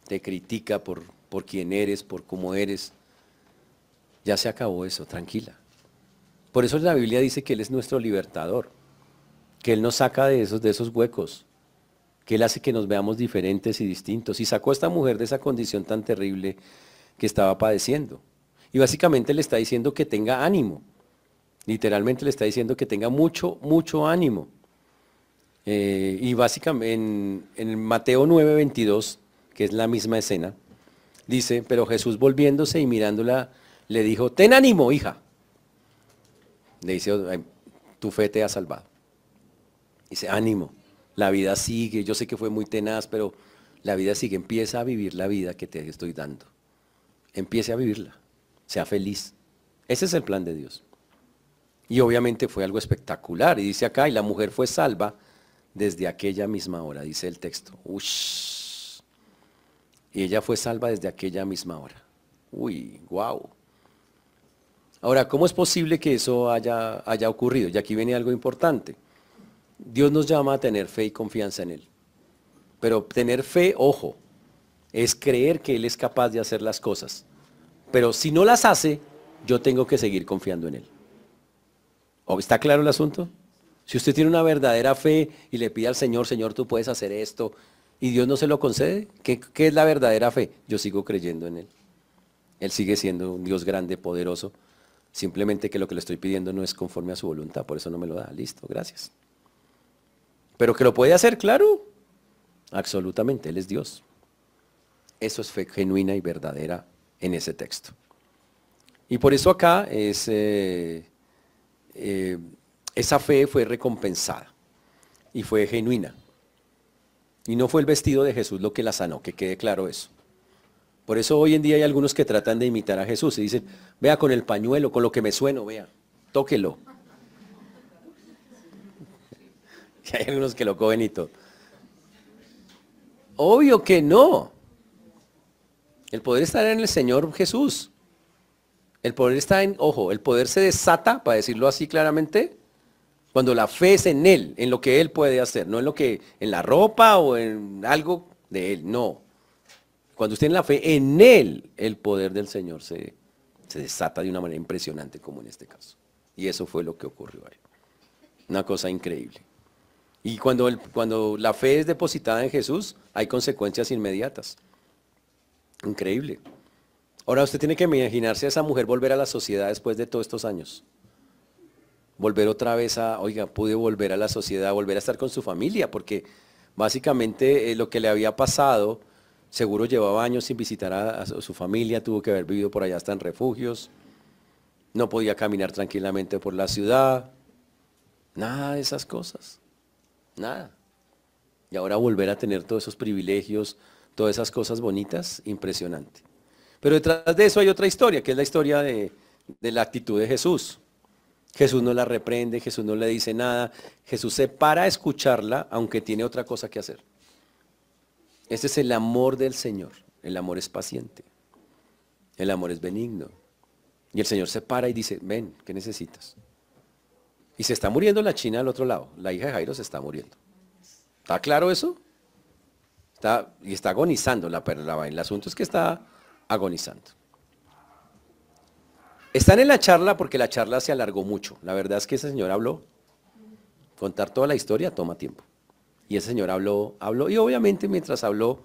te critica por, por quién eres, por cómo eres. Ya se acabó eso, tranquila. Por eso la Biblia dice que Él es nuestro libertador, que Él nos saca de esos, de esos huecos, que Él hace que nos veamos diferentes y distintos. Y sacó a esta mujer de esa condición tan terrible que estaba padeciendo. Y básicamente le está diciendo que tenga ánimo, Literalmente le está diciendo que tenga mucho, mucho ánimo. Eh, y básicamente en, en Mateo 9:22, que es la misma escena, dice, pero Jesús volviéndose y mirándola, le dijo, ten ánimo, hija. Le dice, tu fe te ha salvado. Dice, ánimo, la vida sigue, yo sé que fue muy tenaz, pero la vida sigue, empieza a vivir la vida que te estoy dando. Empiece a vivirla, sea feliz. Ese es el plan de Dios. Y obviamente fue algo espectacular. Y dice acá, y la mujer fue salva desde aquella misma hora, dice el texto. Ush. Y ella fue salva desde aquella misma hora. Uy, wow. Ahora, ¿cómo es posible que eso haya, haya ocurrido? Y aquí viene algo importante. Dios nos llama a tener fe y confianza en Él. Pero tener fe, ojo, es creer que Él es capaz de hacer las cosas Pero si no las hace, yo tengo que seguir confiando en Él. ¿O ¿Está claro el asunto? Si usted tiene una verdadera fe y le pide al Señor, Señor, tú puedes hacer esto, y Dios no se lo concede, ¿qué, qué es la verdadera fe? Yo sigo creyendo en Él. Él sigue siendo un Dios grande, poderoso. Simplemente que lo que le estoy pidiendo no es conforme a su voluntad, por eso no me lo da. Listo, gracias. Pero que lo puede hacer, claro. Absolutamente, Él es Dios. Eso es fe genuina y verdadera en ese texto. Y por eso acá es, eh, eh, esa fe fue recompensada y fue genuina. Y no fue el vestido de Jesús lo que la sanó, que quede claro eso. Por eso hoy en día hay algunos que tratan de imitar a Jesús y dicen, vea con el pañuelo, con lo que me sueno, vea, tóquelo. <laughs> Y hay algunos que lo cogen y todo. Obvio que no. El poder está en el Señor Jesús. El poder está en, ojo, el poder se desata, para decirlo así claramente, cuando la fe es en Él, en lo que Él puede hacer, no en lo que, en la ropa o en algo de Él, no. Cuando usted tiene la fe en Él, el poder del Señor se, se desata de una manera impresionante, como en este caso. Y eso fue lo que ocurrió ahí. Una cosa increíble. Y cuando, el, cuando la fe es depositada en Jesús, hay consecuencias inmediatas. Increíble. Ahora usted tiene que imaginarse a esa mujer volver a la sociedad después de todos estos años. Volver otra vez a, oiga, pude volver a la sociedad, volver a estar con su familia, porque básicamente eh, lo que le había pasado, seguro llevaba años sin visitar a, a su familia, tuvo que haber vivido por allá hasta en refugios, no podía caminar tranquilamente por la ciudad, nada de esas cosas. Nada. Y ahora volver a tener todos esos privilegios, todas esas cosas bonitas, impresionante. Pero detrás de eso hay otra historia, que es la historia de, la actitud de Jesús. Jesús no la reprende, Jesús no le dice nada, Jesús se para a escucharla, aunque tiene otra cosa que hacer. Ese es el amor del Señor. El amor es paciente. El amor es benigno. Y el Señor se para y dice, ven, ¿qué necesitas? Y se está muriendo la china al otro lado. La hija de Jairo se está muriendo. ¿Está claro eso? Está, y está agonizando la perla. El asunto es que está agonizando. Están en la charla porque la charla se alargó mucho. La verdad es que ese señor habló. Contar toda la historia toma tiempo. Y ese señor habló, habló, y obviamente mientras habló,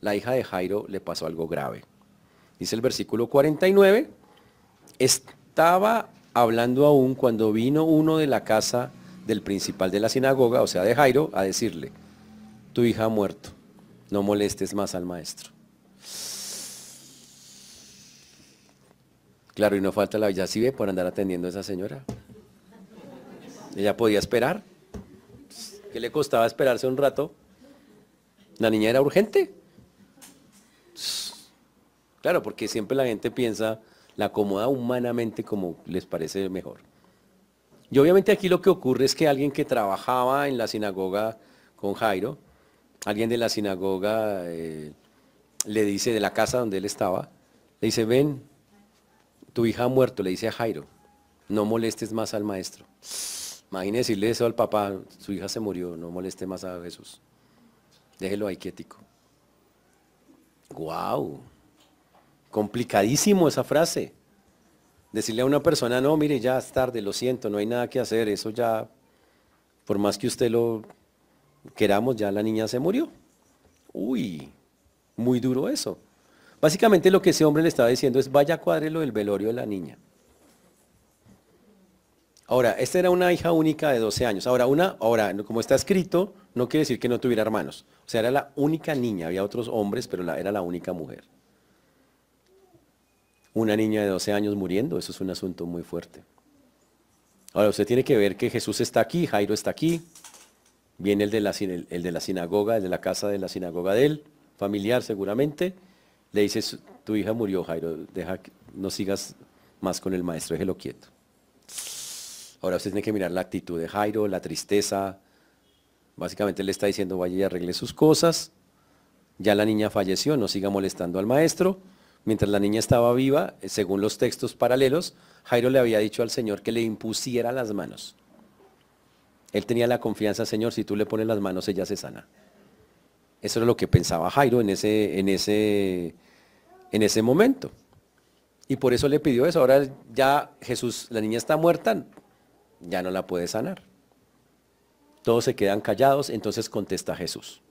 la hija de Jairo le pasó algo grave. Dice el versículo 49, estaba hablando aún cuando vino uno de la casa del principal de la sinagoga, o sea, de Jairo, a decirle, tu hija ha muerto, no molestes más al maestro. Claro, y no falta la ve por andar atendiendo a esa señora. Ella podía esperar. ¿Qué le costaba esperarse un rato? La niña era urgente. Claro, porque siempre la gente piensa, la acomoda humanamente como les parece mejor. Y obviamente aquí lo que ocurre es que alguien que trabajaba en la sinagoga con Jairo, alguien de la sinagoga eh, le dice, de la casa donde él estaba, le dice, ven, tu hija ha muerto, le dice a Jairo, no molestes más al maestro. Imagínese decirle eso al papá, su hija se murió, no moleste más a Jesús. Déjelo ahí quietico. ¡Guau! Complicadísimo esa frase. Decirle a una persona, no, mire, ya es tarde, lo siento, no hay nada que hacer, eso ya, por más que usted lo queramos, ya la niña se murió. Uy, muy duro eso. Básicamente lo que ese hombre le estaba diciendo es, vaya cuádrelo del velorio de la niña. Ahora, esta era una hija única de 12 años. Ahora, una, ahora, como está escrito, no quiere decir que no tuviera hermanos. O sea, era la única niña, había otros hombres, pero era la única mujer una niña de 12 años muriendo, eso es un asunto muy fuerte. Ahora usted tiene que ver que Jesús está aquí, Jairo está aquí, viene el de la, el de la sinagoga, el de la casa de la sinagoga de él, familiar seguramente, le dice, tu hija murió, Jairo, deja no sigas más con el maestro, déjelo quieto. Ahora usted tiene que mirar la actitud de Jairo, la tristeza. Básicamente le está diciendo, vaya y arregle sus cosas. Ya la niña falleció, no siga molestando al maestro. Mientras la niña estaba viva, eh, según los textos paralelos, Jairo le había dicho al Señor que le impusiera las manos. Él tenía la confianza, Señor, si tú le pones las manos, ella se sana. Eso era lo que pensaba Jairo en ese, en ese, en ese momento. Y por eso le pidió eso. Ahora ya Jesús, la niña está muerta, ya no la puede sanar. Todos se quedan callados, entonces contesta Jesús.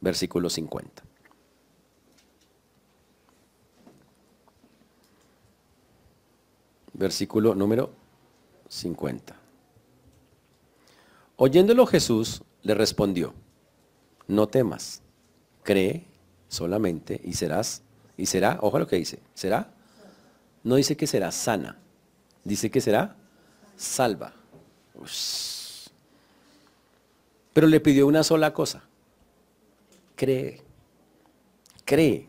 Versículo 50. Versículo número 50. Oyéndolo Jesús le respondió, no temas, cree solamente y serás, y será, ojo lo que dice, será, no dice que será sana, dice que será salva. Pero le pidió una sola cosa, cree, cree,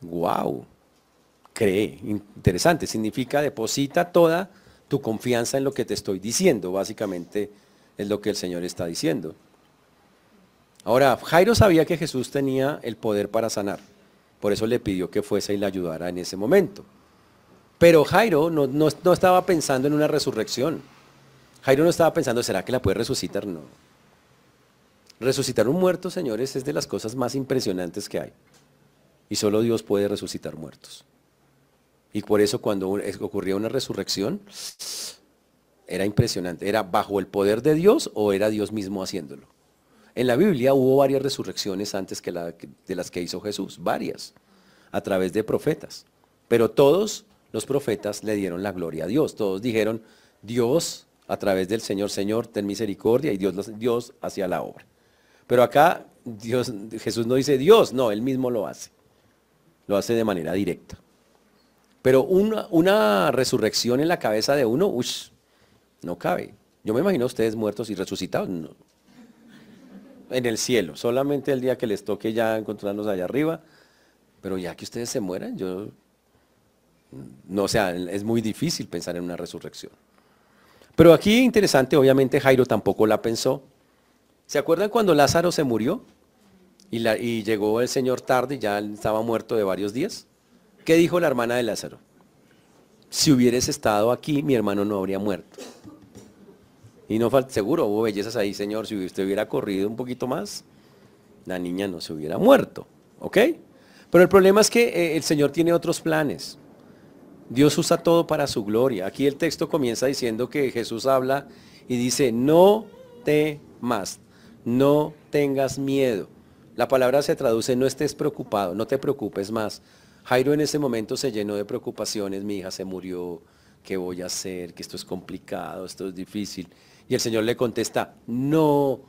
wow, cree, interesante, significa deposita toda tu confianza en lo que te estoy diciendo, básicamente es lo que el Señor está diciendo. Ahora, Jairo sabía que Jesús tenía el poder para sanar. Por eso le pidió que fuese y le ayudara en ese momento. Pero Jairo no, no, estaba pensando en una resurrección. Jairo no estaba pensando, ¿será que la puede resucitar? No. Resucitar un muerto, señores, es de las cosas más impresionantes que hay. Y solo Dios puede resucitar muertos. Y por eso cuando ocurría una resurrección, era impresionante. ¿Era bajo el poder de Dios o era Dios mismo haciéndolo? En la Biblia hubo varias resurrecciones antes que de las que hizo Jesús, varias, a través de profetas. Pero todos los profetas le dieron la gloria a Dios. Todos dijeron, Dios, a través del Señor, Señor, ten misericordia, y Dios, Dios hacía la obra. Pero acá Jesús no dice Dios, no, Él mismo lo hace. Lo hace de manera directa. Pero una, una resurrección en la cabeza de uno, uff, no cabe. Yo me imagino a ustedes muertos y resucitados. En el cielo, solamente el día que les toque ya encontrarnos allá arriba. Pero ya que ustedes se mueran, yo... No, o sea, es muy difícil pensar en una resurrección. Pero aquí interesante, obviamente Jairo tampoco la pensó. ¿Se acuerdan cuando Lázaro se murió? Y, y llegó el Señor tarde, ya estaba muerto de varios días. ¿Qué dijo la hermana de Lázaro? Si hubieras estado aquí, mi hermano no habría muerto. Y no falta, seguro, hubo bellezas ahí, Señor, si usted hubiera corrido un poquito más, la niña no se hubiera muerto. ¿Ok? Pero el problema es que eh, el Señor tiene otros planes. Dios usa todo para su gloria. Aquí el texto comienza diciendo que Jesús habla y dice, no temas, no tengas miedo. La palabra se traduce, no estés preocupado, no te preocupes más. Jairo en ese momento se llenó de preocupaciones, mi hija se murió, ¿qué voy a hacer? Que esto es complicado, esto es difícil. Y el Señor le contesta, no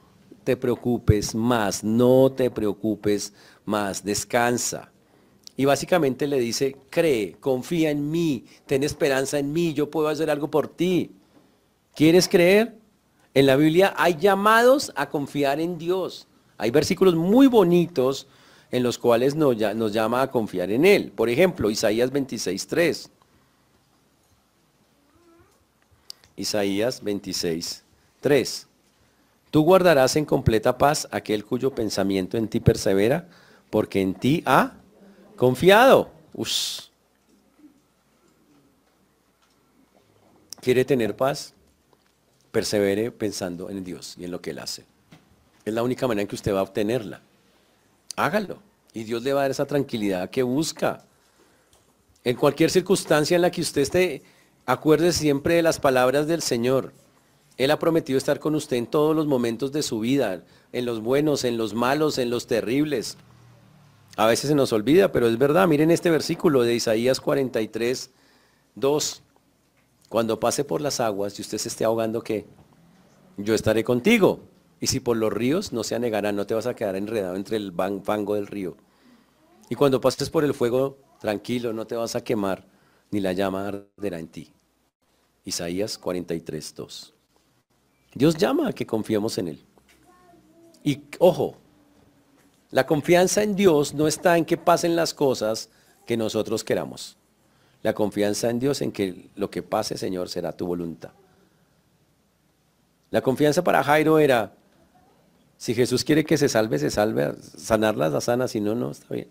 te preocupes más, no te preocupes más, descansa. Y básicamente le dice, cree, confía en mí, ten esperanza en mí, yo puedo hacer algo por ti. ¿Quieres creer? En la Biblia hay llamados a confiar en Dios. Hay versículos muy bonitos en los cuales nos, llama a confiar en Él. Por ejemplo, Isaías 26.3. Isaías 26, 3. Tú guardarás en completa paz aquel cuyo pensamiento en ti persevera, porque en ti ha confiado. ¿Quiere tener paz? Persevere pensando en Dios y en lo que Él hace. Es la única manera en que usted va a obtenerla. Hágalo. Y Dios le va a dar esa tranquilidad que busca. En cualquier circunstancia en la que usted esté, acuerde siempre de las palabras del Señor. Él ha prometido estar con usted en todos los momentos de su vida, en los buenos, en los malos, en los terribles. A veces se nos olvida, pero es verdad. Miren este versículo de Isaías 43, 2. Cuando pase por las aguas y usted se esté ahogando, ¿qué? Yo estaré contigo. Y si por los ríos no se anegarán, no te vas a quedar enredado entre el fango del río. Y cuando pases por el fuego, tranquilo, no te vas a quemar, ni la llama arderá en ti. Isaías 43, 2. Dios llama a que confiemos en Él. Y ojo, la confianza en Dios no está en que pasen las cosas que nosotros queramos. La confianza en Dios en que lo que pase, Señor, será tu voluntad. La confianza para Jairo era, si Jesús quiere que se salve, se salve, sanarlas, la sana, si no, no, está bien.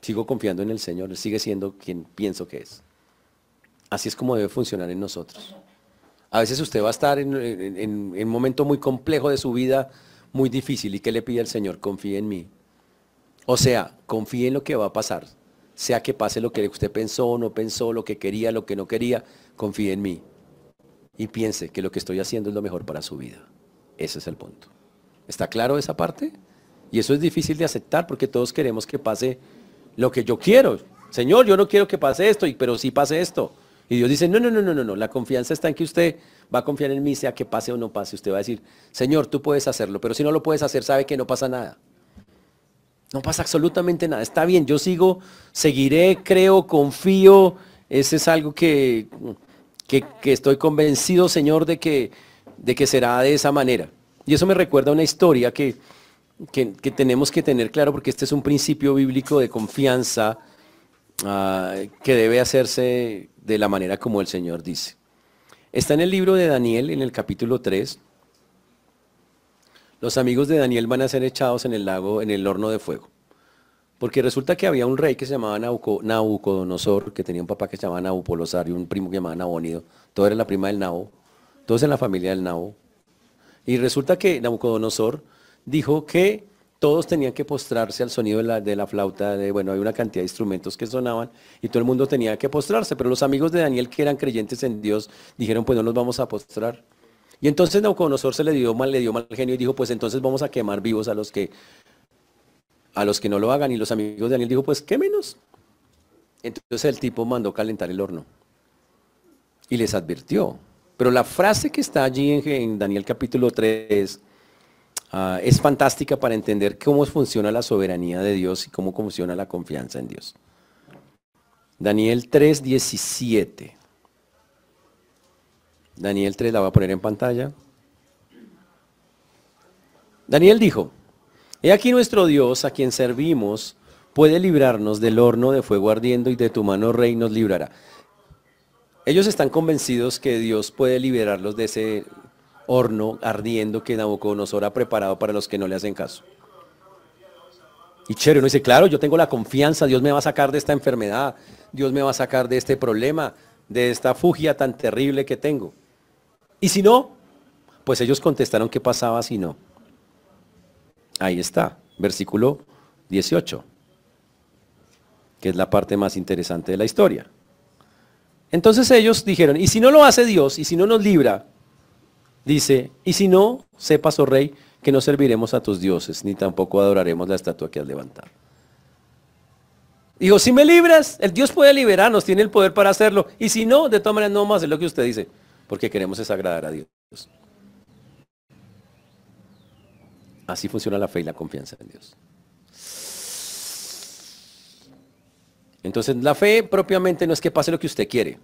Sigo confiando en el Señor, sigue siendo quien pienso que es. Así es como debe funcionar en nosotros. A veces usted va a estar en, un momento muy complejo de su vida, muy difícil, y ¿qué le pide al Señor? Confíe en mí. O sea, confíe en lo que va a pasar. sea que pase lo que usted pensó no pensó, lo que quería, lo que no quería, confíe en mí y piense que lo que estoy haciendo es lo mejor para su vida. Ese es el punto. ¿Está claro esa parte? Y eso es difícil de aceptar porque todos queremos que pase lo que yo quiero. Señor, yo no quiero que pase esto, pero sí pase esto. Y Dios dice, no, no, no, no, no, no. La confianza está en que usted va a confiar en mí, sea que pase o no pase. Usted va a decir, Señor, tú puedes hacerlo, pero si no lo puedes hacer, sabe que no pasa nada. No pasa absolutamente nada. Está bien, yo sigo, seguiré, creo, confío. Ese es algo que, que, estoy convencido, Señor, de que, de que será de esa manera. Y eso me recuerda una historia que, que, tenemos que tener claro, porque este es un principio bíblico de confianza ah, que debe hacerse de la manera como el Señor dice. Está en el libro de Daniel, en el capítulo 3. Los amigos de Daniel van a ser echados en el lago, en el horno de fuego. Porque resulta que había un rey que se llamaba Nabucodonosor, que tenía un papá que se llamaba Nabopolosar y un primo que se llamaba Nabónido. Todo era la prima del Nabo. Todos en la familia del Nabo. Y resulta que Nabucodonosor dijo que todos tenían que postrarse al sonido de la, flauta, de, bueno, hay una cantidad de instrumentos que sonaban y todo el mundo tenía que postrarse, pero los amigos de Daniel que eran creyentes en Dios dijeron, pues no nos vamos a postrar. Y entonces Nabucodonosor se le dio mal, le dio mal genio y dijo, pues entonces vamos a quemar vivos a los que a los que no lo hagan. Y los amigos de Daniel dijo, pues quémenos. Entonces el tipo mandó calentar el horno y les advirtió. Pero la frase que está allí en, Daniel capítulo 3 Ah, es fantástica para entender cómo funciona la soberanía de Dios y cómo funciona la confianza en Dios. Daniel 3:17. Daniel 3 la voy a poner en pantalla. Daniel dijo, He aquí nuestro Dios a quien servimos puede librarnos del horno de fuego ardiendo y de tu mano rey nos librará. Ellos están convencidos que Dios puede liberarlos de ese horno ardiendo que Nabucodonosor ha preparado para los que no le hacen caso. Y chévere, uno dice, claro, yo tengo la confianza, Dios me va a sacar de esta enfermedad, Dios me va a sacar de este problema, de esta fugia tan terrible que tengo. Y si no, pues ellos contestaron qué pasaba si no. Ahí está, versículo 18, que es la parte más interesante de la historia. Entonces ellos dijeron, y si no lo hace Dios, y si no nos libra, Dice, y si no, sepas, oh rey, que no serviremos a tus dioses, ni tampoco adoraremos la estatua que has levantado. Dijo, si me libras, el Dios puede liberarnos, tiene el poder para hacerlo. Y si no, de todas maneras no a hacer lo que usted dice, porque queremos es agradar a Dios. Así funciona la fe y la confianza en Dios. Entonces la fe propiamente no es que pase lo que usted quiere.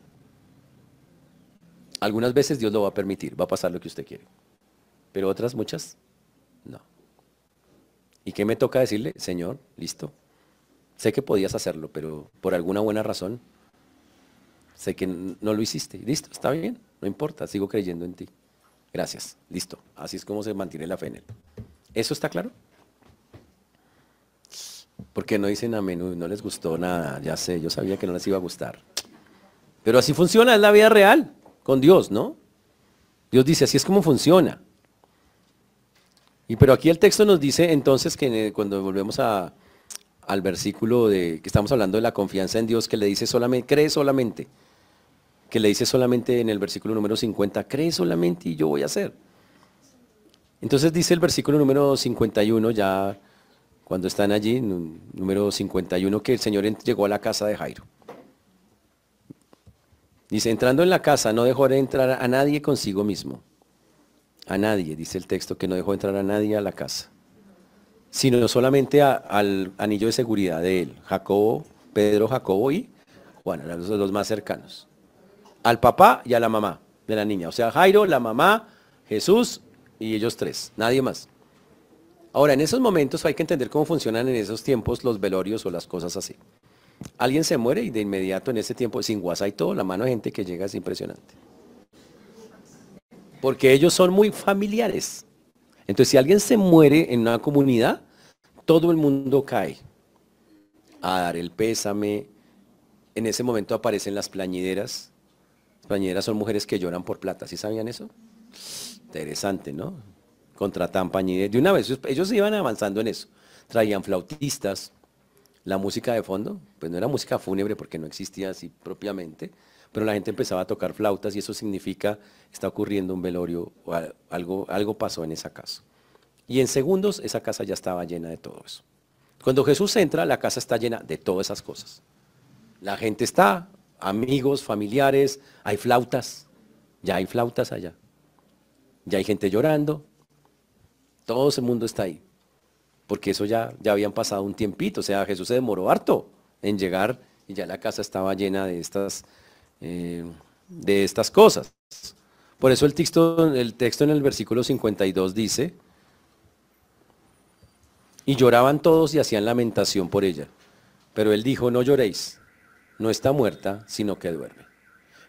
Algunas veces Dios lo va a permitir, va a pasar lo que usted quiere. Pero otras muchas, no. ¿Y qué me toca decirle? Señor, listo. Sé que podías hacerlo, pero por alguna buena razón, sé que no lo hiciste. Listo, está bien, no importa, sigo creyendo en ti. Gracias, listo. Así es como se mantiene la fe en él. ¿Eso está claro? Porque no dicen amén, no les gustó nada, ya sé, yo sabía que no les iba a gustar. Pero así funciona, es la vida real con Dios, ¿no? Dios dice, así es como funciona. Y pero aquí el texto nos dice entonces que cuando volvemos a, al versículo de que estamos hablando de la confianza en Dios, que le dice solamente, cree solamente, que le dice solamente en el versículo número 50, cree solamente y yo voy a hacer. Entonces dice el versículo número 51, ya cuando están allí, número 51, que el Señor llegó a la casa de Jairo. Dice, entrando en la casa no dejó de entrar a nadie consigo mismo. A nadie, dice el texto, que no dejó entrar a nadie a la casa. Sino solamente al anillo de seguridad de él. Jacobo, Pedro, Jacobo y Juan, los más cercanos. Al papá y a la mamá de la niña. O sea, Jairo, la mamá, Jesús y ellos tres. Nadie más. Ahora, en esos momentos hay que entender cómo funcionan en esos tiempos los velorios o las cosas así. Alguien se muere y de inmediato en ese tiempo, sin WhatsApp y todo, la mano de gente que llega es impresionante. Porque ellos son muy familiares. Entonces, si alguien se muere en una comunidad, todo el mundo cae a dar el pésame. En ese momento aparecen las plañideras. Las plañideras son mujeres que lloran por plata. ¿Sí sabían eso? Interesante, ¿no? Contratan pañideras. De una vez, ellos iban avanzando en eso. Traían flautistas, la música de fondo, pues no era música fúnebre porque no existía así propiamente, pero la gente empezaba a tocar flautas y eso significa está ocurriendo un velorio o algo, algo pasó en esa casa. Y en segundos esa casa ya estaba llena de todo eso. Cuando Jesús entra, la casa está llena de todas esas cosas. La gente está, amigos, familiares, hay flautas, ya hay flautas allá. Ya hay gente llorando, todo ese mundo está ahí. Porque eso ya, ya habían pasado un tiempito, o sea, Jesús se demoró harto en llegar y ya la casa estaba llena de estas, eh, de estas cosas. Por eso el texto, el texto en el versículo 52 dice, y lloraban todos y hacían lamentación por ella. Pero él dijo, no lloréis, no está muerta, sino que duerme.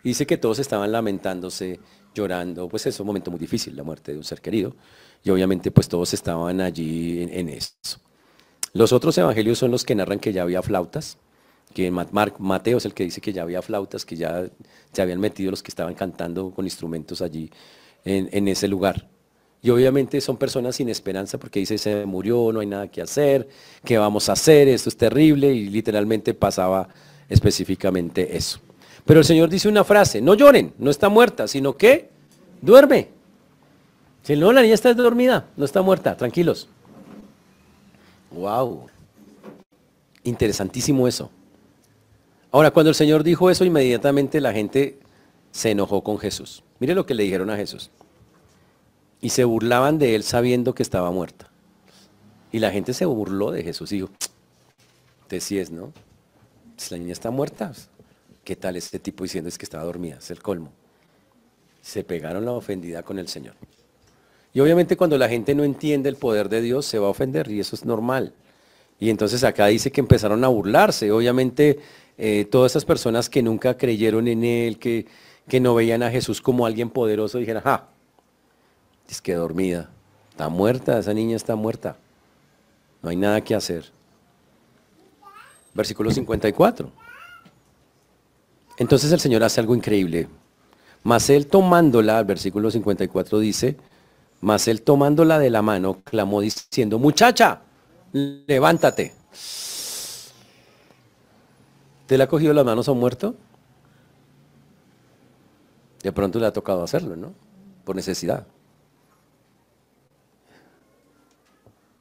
dice que todos estaban lamentándose, llorando, pues es un momento muy difícil, la muerte de un ser querido, y obviamente pues todos estaban allí en, eso. Los otros evangelios son los que narran que ya había flautas, que Mateo es el que dice que ya había flautas, que ya se habían metido los que estaban cantando con instrumentos allí en, en ese lugar. Y obviamente son personas sin esperanza porque dice, se murió, no hay nada que hacer, ¿qué vamos a hacer? Esto es terrible y literalmente pasaba específicamente eso. Pero el Señor dice una frase, no lloren, no está muerta, sino que duerme. Si no, la niña está dormida, no está muerta, tranquilos. Wow. Interesantísimo eso. Ahora, cuando el Señor dijo eso, inmediatamente la gente se enojó con Jesús. Mire lo que le dijeron a Jesús. Y se burlaban de él sabiendo que estaba muerta. Y la gente se burló de Jesús y dijo, te sí es, ¿no? Si la niña está muerta, ¿Qué tal este tipo diciendo es que estaba dormida? Es el colmo. Se pegaron la ofendida con el Señor. Y obviamente cuando la gente no entiende el poder de Dios se va a ofender y eso es normal. Y entonces acá dice que empezaron a burlarse. Obviamente eh, todas esas personas que nunca creyeron en Él, que, que no veían a Jesús como alguien poderoso, dijeron, ah, es que dormida, está muerta, esa niña está muerta. No hay nada que hacer. Versículo 54. Entonces el Señor hace algo increíble. Mas él tomándola, el versículo 54 dice, mas él tomándola de la mano, clamó diciendo, muchacha, levántate. ¿Te le ha cogido las manos a un muerto? De pronto le ha tocado hacerlo, ¿no? Por necesidad.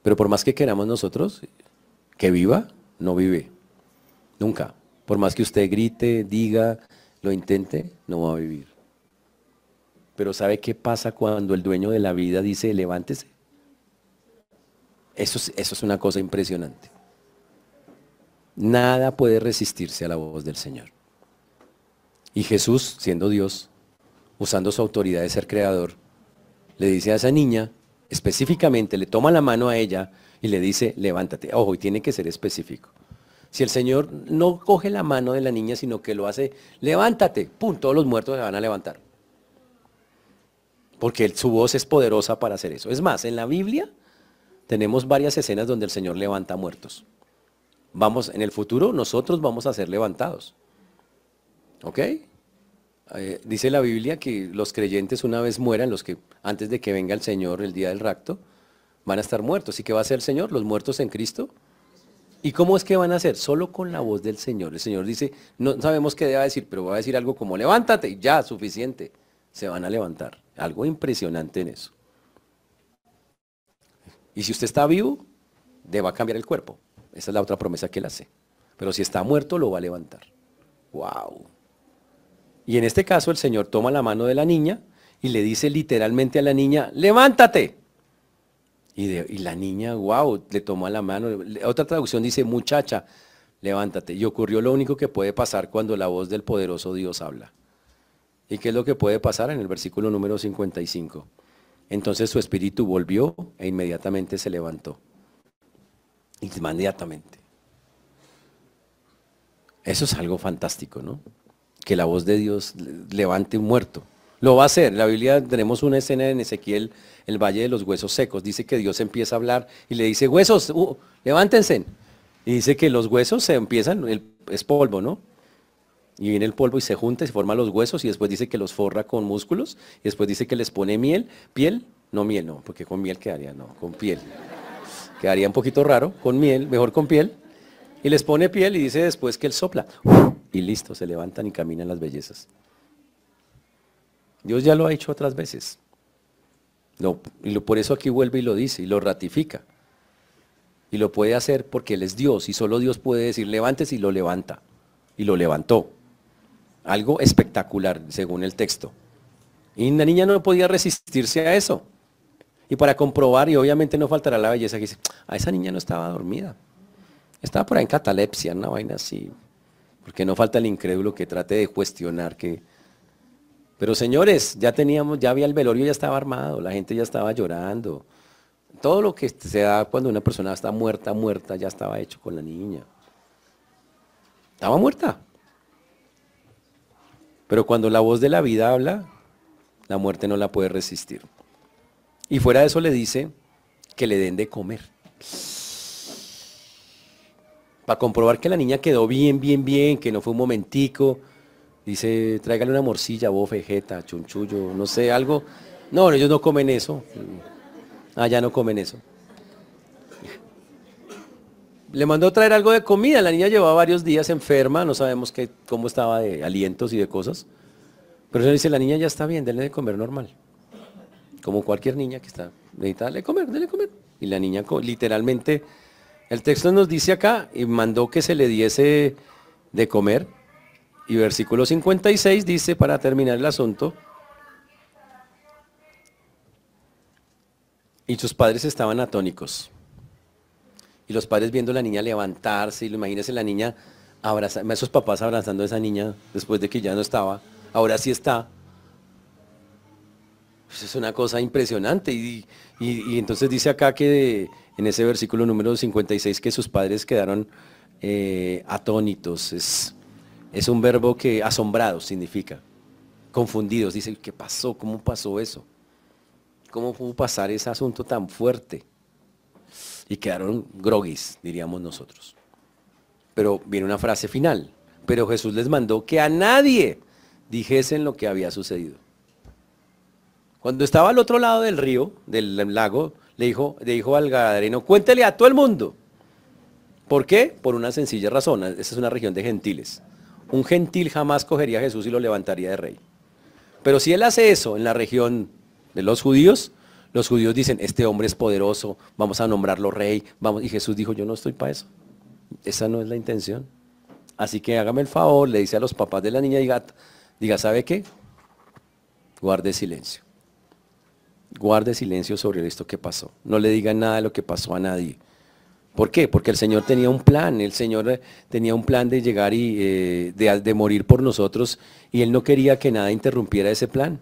Pero por más que queramos nosotros que viva, no vive. Nunca. Por más que usted grite, diga, lo intente, no va a vivir. Pero ¿sabe qué pasa cuando el dueño de la vida dice, levántese? Eso es, eso es una cosa impresionante. Nada puede resistirse a la voz del Señor. Y Jesús, siendo Dios, usando su autoridad de ser creador, le dice a esa niña, específicamente, le toma la mano a ella y le dice, levántate. Ojo, y tiene que ser específico. Si el Señor no coge la mano de la niña, sino que lo hace, levántate, pum, todos los muertos se van a levantar. Porque su voz es poderosa para hacer eso. Es más, en la Biblia tenemos varias escenas donde el Señor levanta muertos. Vamos, en el futuro nosotros vamos a ser levantados. ¿Ok? Eh, dice la Biblia que los creyentes una vez mueran, los que antes de que venga el Señor el día del rapto, van a estar muertos. ¿Y qué va a hacer el Señor? Los muertos en Cristo ¿Y cómo es que van a hacer? Solo con la voz del Señor. El Señor dice, no sabemos qué deba decir, pero va a decir algo como levántate, ya, suficiente. Se van a levantar. Algo impresionante en eso. Y si usted está vivo, deba cambiar el cuerpo. Esa es la otra promesa que él hace. Pero si está muerto, lo va a levantar. ¡Wow! Y en este caso el Señor toma la mano de la niña y le dice literalmente a la niña, levántate. Y, la niña, wow, le tomó la mano. Otra traducción dice, muchacha, levántate. Y ocurrió lo único que puede pasar cuando la voz del poderoso Dios habla. ¿Y qué es lo que puede pasar en el versículo número 55? Entonces su espíritu volvió e inmediatamente se levantó. Inmediatamente. Eso es algo fantástico, ¿no? Que la voz de Dios levante un muerto. Lo va a hacer. La Biblia tenemos una escena en Ezequiel, el Valle de los Huesos Secos. Dice que Dios empieza a hablar y le dice, huesos, uh, levántense. Y dice que los huesos se empiezan, es polvo, ¿no? Y viene el polvo y se junta y se forman los huesos y después dice que los forra con músculos y después dice que les pone miel, piel, no miel, no, porque con miel quedaría, no, con piel. Quedaría un poquito raro, con miel, mejor con piel. Y les pone piel y dice después que él sopla. Y listo, se levantan y caminan las bellezas. Dios ya lo ha hecho otras veces. No, y por eso aquí vuelve y lo dice y lo ratifica. Y lo puede hacer porque Él es Dios y solo Dios puede decir levantes y lo levanta. Y lo levantó. Algo espectacular, según el texto. Y la niña no podía resistirse a eso. Y para comprobar, y obviamente no faltará la belleza, que dice, a esa niña no estaba dormida. Estaba por ahí en catalepsia, una vaina así. Porque no falta el incrédulo que trate de cuestionar que... Pero señores, ya teníamos, ya había el velorio, ya estaba armado, la gente ya estaba llorando. Todo lo que se da cuando una persona está muerta, muerta, ya estaba hecho con la niña. Estaba muerta. Pero cuando la voz de la vida habla, la muerte no la puede resistir. Y fuera de eso le dice que le den de comer. Para comprobar que la niña quedó bien, bien, bien, que no fue un momentico. Dice, tráigale una morcilla, vos, vegeta, chunchullo, no sé, algo. No, ellos no comen eso. Ah, ya no comen eso. Le mandó traer algo de comida. La niña llevaba varios días enferma, no sabemos qué, cómo estaba de alientos y de cosas. Pero él dice, la niña ya está bien, denle de comer normal. Como cualquier niña que está, necesita de comer, denle de comer. Y la niña literalmente, el texto nos dice acá, y mandó que se le diese de comer. Y versículo 56 dice, para terminar el asunto, y sus padres estaban atónicos. Y los padres viendo a la niña levantarse, y imagínense la niña abrazando, esos papás abrazando a esa niña después de que ya no estaba ahora sí está. Pues es una cosa impresionante. Y, entonces dice acá que en ese versículo número 56 que sus padres quedaron eh, atónitos. Es, es un verbo que asombrados significa. Confundidos. Dice, ¿qué pasó? ¿Cómo pasó eso? ¿Cómo pudo pasar ese asunto tan fuerte? Y quedaron groguis, diríamos nosotros. Pero viene una frase final. Pero Jesús les mandó que a nadie dijesen lo que había sucedido. Cuando estaba al otro lado del río, del lago, le dijo, le dijo al gadareno, cuéntele a todo el mundo. ¿Por qué? Por una sencilla razón. Esa es una región de gentiles. Un gentil jamás cogería a Jesús y lo levantaría de rey. Pero si él hace eso en la región de los judíos, los judíos dicen, este hombre es poderoso, vamos a nombrarlo rey. Vamos. Y Jesús dijo, yo no estoy para eso. Esa no es la intención. Así que hágame el favor, le dice a los papás de la niña y gata, Diga, ¿sabe qué? Guarde silencio. Guarde silencio sobre esto que pasó. No le diga nada de lo que pasó a nadie. ¿Por qué? Porque el Señor tenía un plan, el Señor eh, tenía un plan de llegar y eh, de, morir por nosotros y Él no quería que nada interrumpiera ese plan.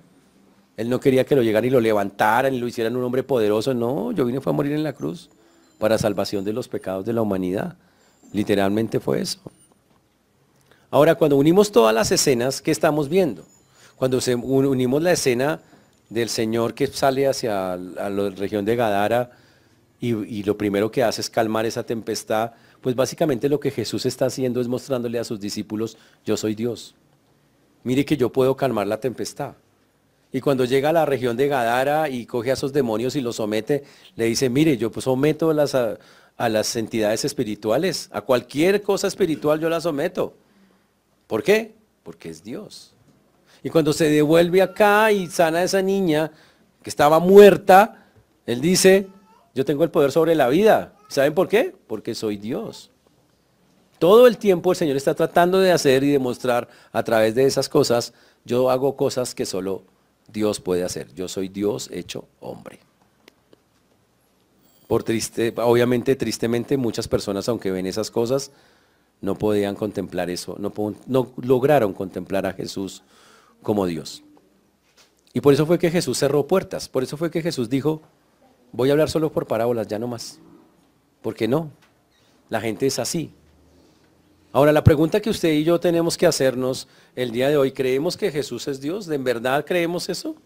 Él no quería que lo llegaran y lo levantaran y lo hicieran un hombre poderoso. No, yo vine fue a morir en la cruz para salvación de los pecados de la humanidad. Literalmente fue eso. Ahora, cuando unimos todas las escenas, ¿qué estamos viendo? Cuando unimos la escena del Señor que sale hacia la región de Gadara y, lo primero que hace es calmar esa tempestad, pues básicamente lo que Jesús está haciendo es mostrándole a sus discípulos, yo soy Dios. Mire que yo puedo calmar la tempestad. Y cuando llega a la región de Gadara y coge a esos demonios y los somete, le dice, mire, yo pues someto las, a las entidades espirituales, a cualquier cosa espiritual yo la someto. ¿Por qué? Porque es Dios. Y cuando se devuelve acá y sana a esa niña que estaba muerta, Él dice, yo tengo el poder sobre la vida. ¿Saben por qué? Porque soy Dios. Todo el tiempo el Señor está tratando de hacer y demostrar a través de esas cosas, yo hago cosas que solo Dios puede hacer. Yo soy Dios hecho hombre. Por triste, obviamente, tristemente, muchas personas, aunque ven esas cosas, no podían contemplar eso, no, no lograron contemplar a Jesús como Dios. Y por eso fue que Jesús cerró puertas, por eso fue que Jesús dijo, voy a hablar solo por parábolas, ya no más. Porque no, la gente es así. Ahora, la pregunta que usted y yo tenemos que hacernos el día de hoy, ¿creemos que Jesús es Dios? ¿De verdad creemos eso?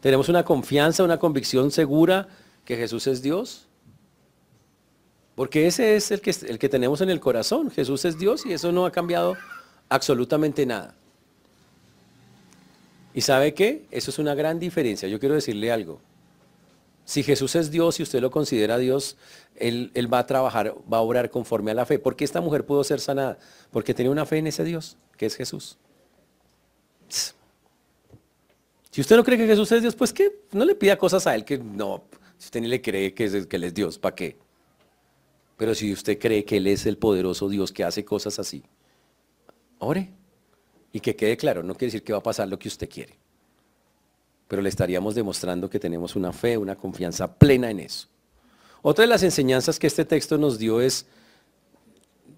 ¿Tenemos una confianza, una convicción segura que Jesús es Dios? Porque ese es el que, el que tenemos en el corazón. Jesús es Dios y eso no ha cambiado absolutamente nada. ¿Y sabe qué? Eso es una gran diferencia. Yo quiero decirle algo. Si Jesús es Dios y usted lo considera Dios, él, él, va a trabajar, va a obrar conforme a la fe. ¿Por qué esta mujer pudo ser sanada? Porque tenía una fe en ese Dios, que es Jesús. Si usted no cree que Jesús es Dios, pues que no le pida cosas a Él que no, si usted ni le cree que, es, que Él es Dios, ¿para qué? Pero si usted cree que Él es el poderoso Dios que hace cosas así, ore. Y que quede claro, no quiere decir que va a pasar lo que usted quiere. Pero le estaríamos demostrando que tenemos una fe, una confianza plena en eso. Otra de las enseñanzas que este texto nos dio es,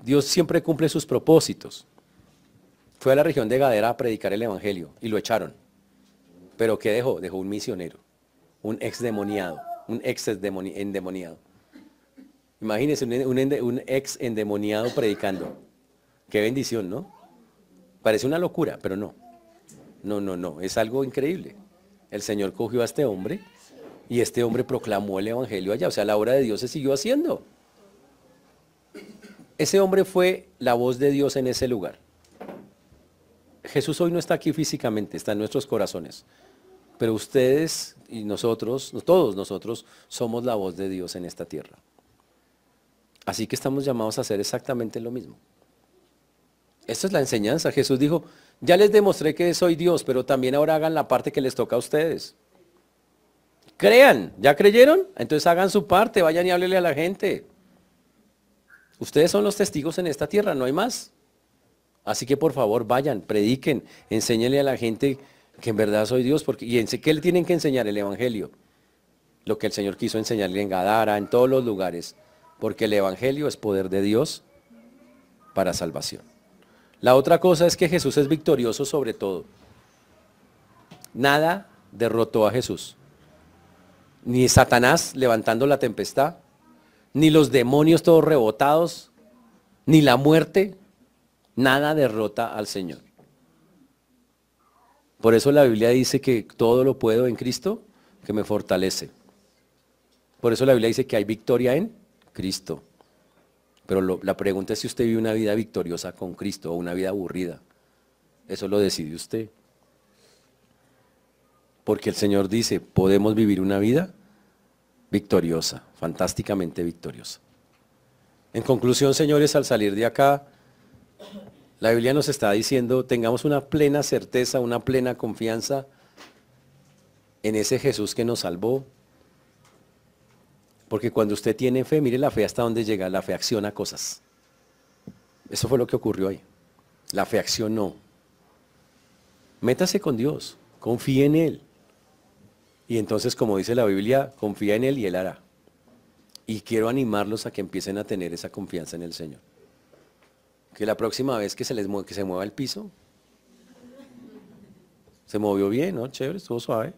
Dios siempre cumple sus propósitos. Fue a la región de Gadera a predicar el Evangelio y lo echaron. Pero ¿qué dejó? Dejó un misionero, un ex demoniado, un ex endemoniado. Imagínense un, ex endemoniado predicando. Qué bendición, ¿no? Parece una locura, pero no. No, no, no. Es algo increíble. El Señor cogió a este hombre y este hombre proclamó el Evangelio allá. O sea, la obra de Dios se siguió haciendo. Ese hombre fue la voz de Dios en ese lugar. Jesús hoy no está aquí físicamente, está en nuestros corazones. Pero ustedes y nosotros, todos nosotros, somos la voz de Dios en esta tierra. Así que estamos llamados a hacer exactamente lo mismo. Esta es la enseñanza. Jesús dijo, ya les demostré que soy Dios, pero también ahora hagan la parte que les toca a ustedes. Crean, ¿ya creyeron? Entonces hagan su parte, vayan y háblenle a la gente. Ustedes son los testigos en esta tierra, no hay más. Así que por favor vayan, prediquen, enséñenle a la gente que en verdad soy Dios, porque, y en qué le tienen que enseñar el Evangelio. Lo que el Señor quiso enseñarle en Gadara, en todos los lugares, porque el Evangelio es poder de Dios para salvación. La otra cosa es que Jesús es victorioso sobre todo. Nada derrotó a Jesús. Ni Satanás levantando la tempestad, ni los demonios todos rebotados, ni la muerte, Nada derrota al Señor. Por eso la Biblia dice que todo lo puedo en Cristo que me fortalece. Por eso la Biblia dice que hay victoria en Cristo. Pero la pregunta es si usted vive una vida victoriosa con Cristo o una vida aburrida. Eso lo decide usted. Porque el Señor dice, podemos vivir una vida victoriosa, fantásticamente victoriosa. En conclusión, señores, al salir de acá, la Biblia nos está diciendo, tengamos una plena certeza, una plena confianza en ese Jesús que nos salvó. Porque cuando usted tiene fe, mire la fe hasta dónde llega, la fe acciona cosas. Eso fue lo que ocurrió ahí. La fe accionó. Métase con Dios, confíe en Él. Y entonces, como dice la Biblia, confía en Él y Él hará. Y quiero animarlos a que empiecen a tener esa confianza en el Señor que la próxima vez que se les que se mueva el piso, se movió bien, ¿no? Chévere, estuvo suave.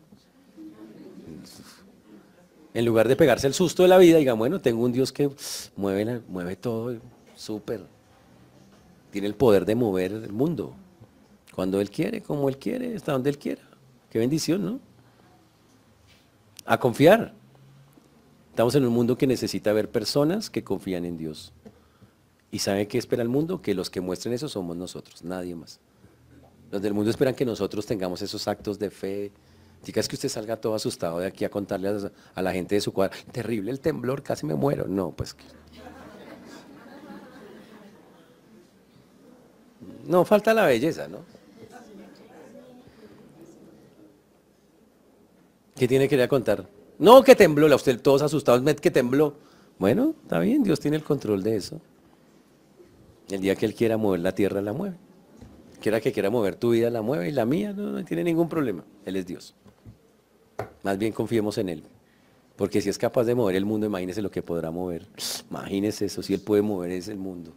En lugar de pegarse el susto de la vida, diga, bueno, tengo un Dios que mueve, todo, súper. Tiene el poder de mover el mundo. Cuando Él quiere, como Él quiere, hasta donde Él quiera. Qué bendición, ¿no? A confiar. Estamos en un mundo que necesita ver personas que confían en Dios. ¿Y sabe qué espera el mundo? Que los que muestren eso somos nosotros, nadie más. Los del mundo esperan que nosotros tengamos esos actos de fe. Chicas, que usted salga todo asustado de aquí a contarle a, la gente de su cuadra, terrible el temblor, casi me muero. No, pues. No, falta la belleza, ¿no? ¿Qué tiene que ir a contar? No, que tembló, la usted todos asustados, que tembló. Bueno, está bien, Dios tiene el control de eso. El día que Él quiera mover la tierra, la mueve. Quiera que quiera mover tu vida, la mueve y la mía no, tiene ningún problema. Él es Dios. Más bien confiemos en Él. Porque si es capaz de mover el mundo, imagínese lo que podrá mover. Imagínese eso, si Él puede mover ese mundo.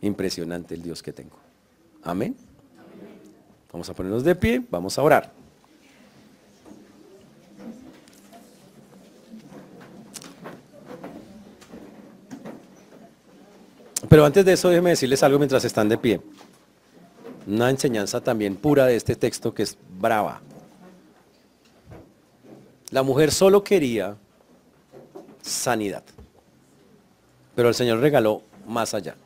Impresionante el Dios que tengo. Amén. Vamos a ponernos de pie, vamos a orar. Pero antes de eso, déjenme decirles algo mientras están de pie. Una enseñanza también pura de este texto que es brava. La mujer solo quería sanidad, pero el Señor regaló más allá.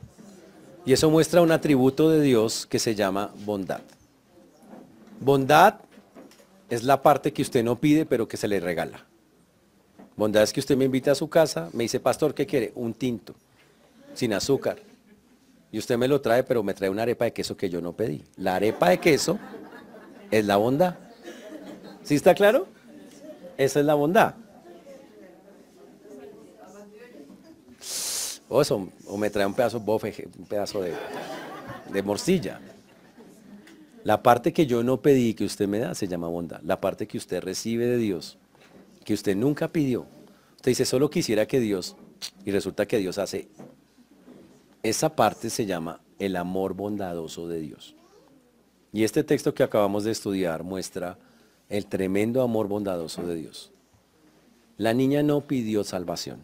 Y eso muestra un atributo de Dios que se llama bondad. Bondad es la parte que usted no pide, pero que se le regala. Bondad es que usted me invita a su casa, me dice, pastor, ¿qué quiere? Un tinto, sin azúcar. Y usted me lo trae, pero me trae una arepa de queso que yo no pedí. La arepa de queso es la bondad. ¿Sí está claro? Esa es la bondad. O, eso, o me trae un pedazo bofe, un pedazo de, de morcilla. La parte que yo no pedí que usted me da se llama bondad. La parte que usted recibe de Dios, que usted nunca pidió. Usted dice, solo quisiera que Dios, y resulta que Dios hace. Esa parte se llama el amor bondadoso de Dios. Y este texto que acabamos de estudiar muestra el tremendo amor bondadoso de Dios. La niña no pidió salvación.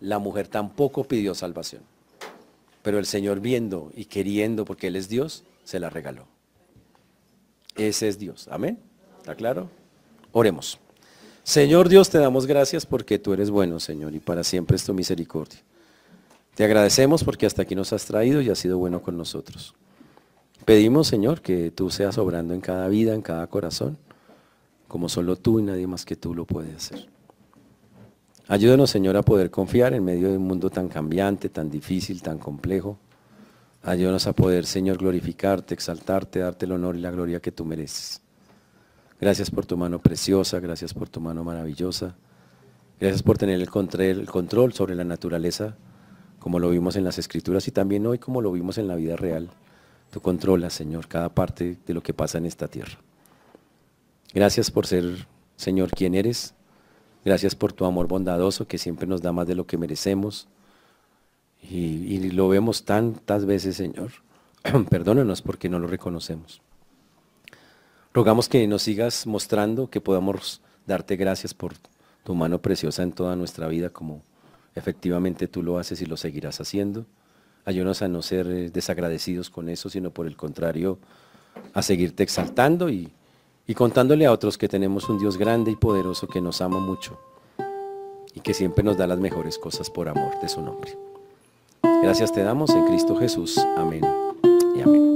La mujer tampoco pidió salvación. Pero el Señor viendo y queriendo, porque Él es Dios, se la regaló. Ese es Dios. Amén. ¿Está claro? Oremos. Señor Dios, te damos gracias porque tú eres bueno, Señor, y para siempre es tu misericordia. Te agradecemos porque hasta aquí nos has traído y has sido bueno con nosotros. Pedimos, Señor, que tú seas obrando en cada vida, en cada corazón, como solo tú y nadie más que tú lo puede hacer. Ayúdanos, Señor, a poder confiar en medio de un mundo tan cambiante, tan difícil, tan complejo. Ayúdanos a poder, Señor, glorificarte, exaltarte, darte el honor y la gloria que tú mereces. Gracias por tu mano preciosa, gracias por tu mano maravillosa. Gracias por tener el control, sobre la naturaleza, como lo vimos en las escrituras y también hoy como lo vimos en la vida real. Tú controlas, Señor, cada parte de lo que pasa en esta tierra. Gracias por ser, Señor, quien eres. Gracias por tu amor bondadoso que siempre nos da más de lo que merecemos. Y, lo vemos tantas veces, Señor. <clears throat> Perdónanos porque no lo reconocemos. Rogamos que nos sigas mostrando, que podamos darte gracias por tu mano preciosa en toda nuestra vida, como efectivamente tú lo haces y lo seguirás haciendo. Ayúdanos a no ser eh, desagradecidos con eso, sino por el contrario, a seguirte exaltando y, y contándole a otros que tenemos un Dios grande y poderoso que nos ama mucho y que siempre nos da las mejores cosas por amor de su nombre. Gracias te damos en Cristo Jesús. Amén y amén.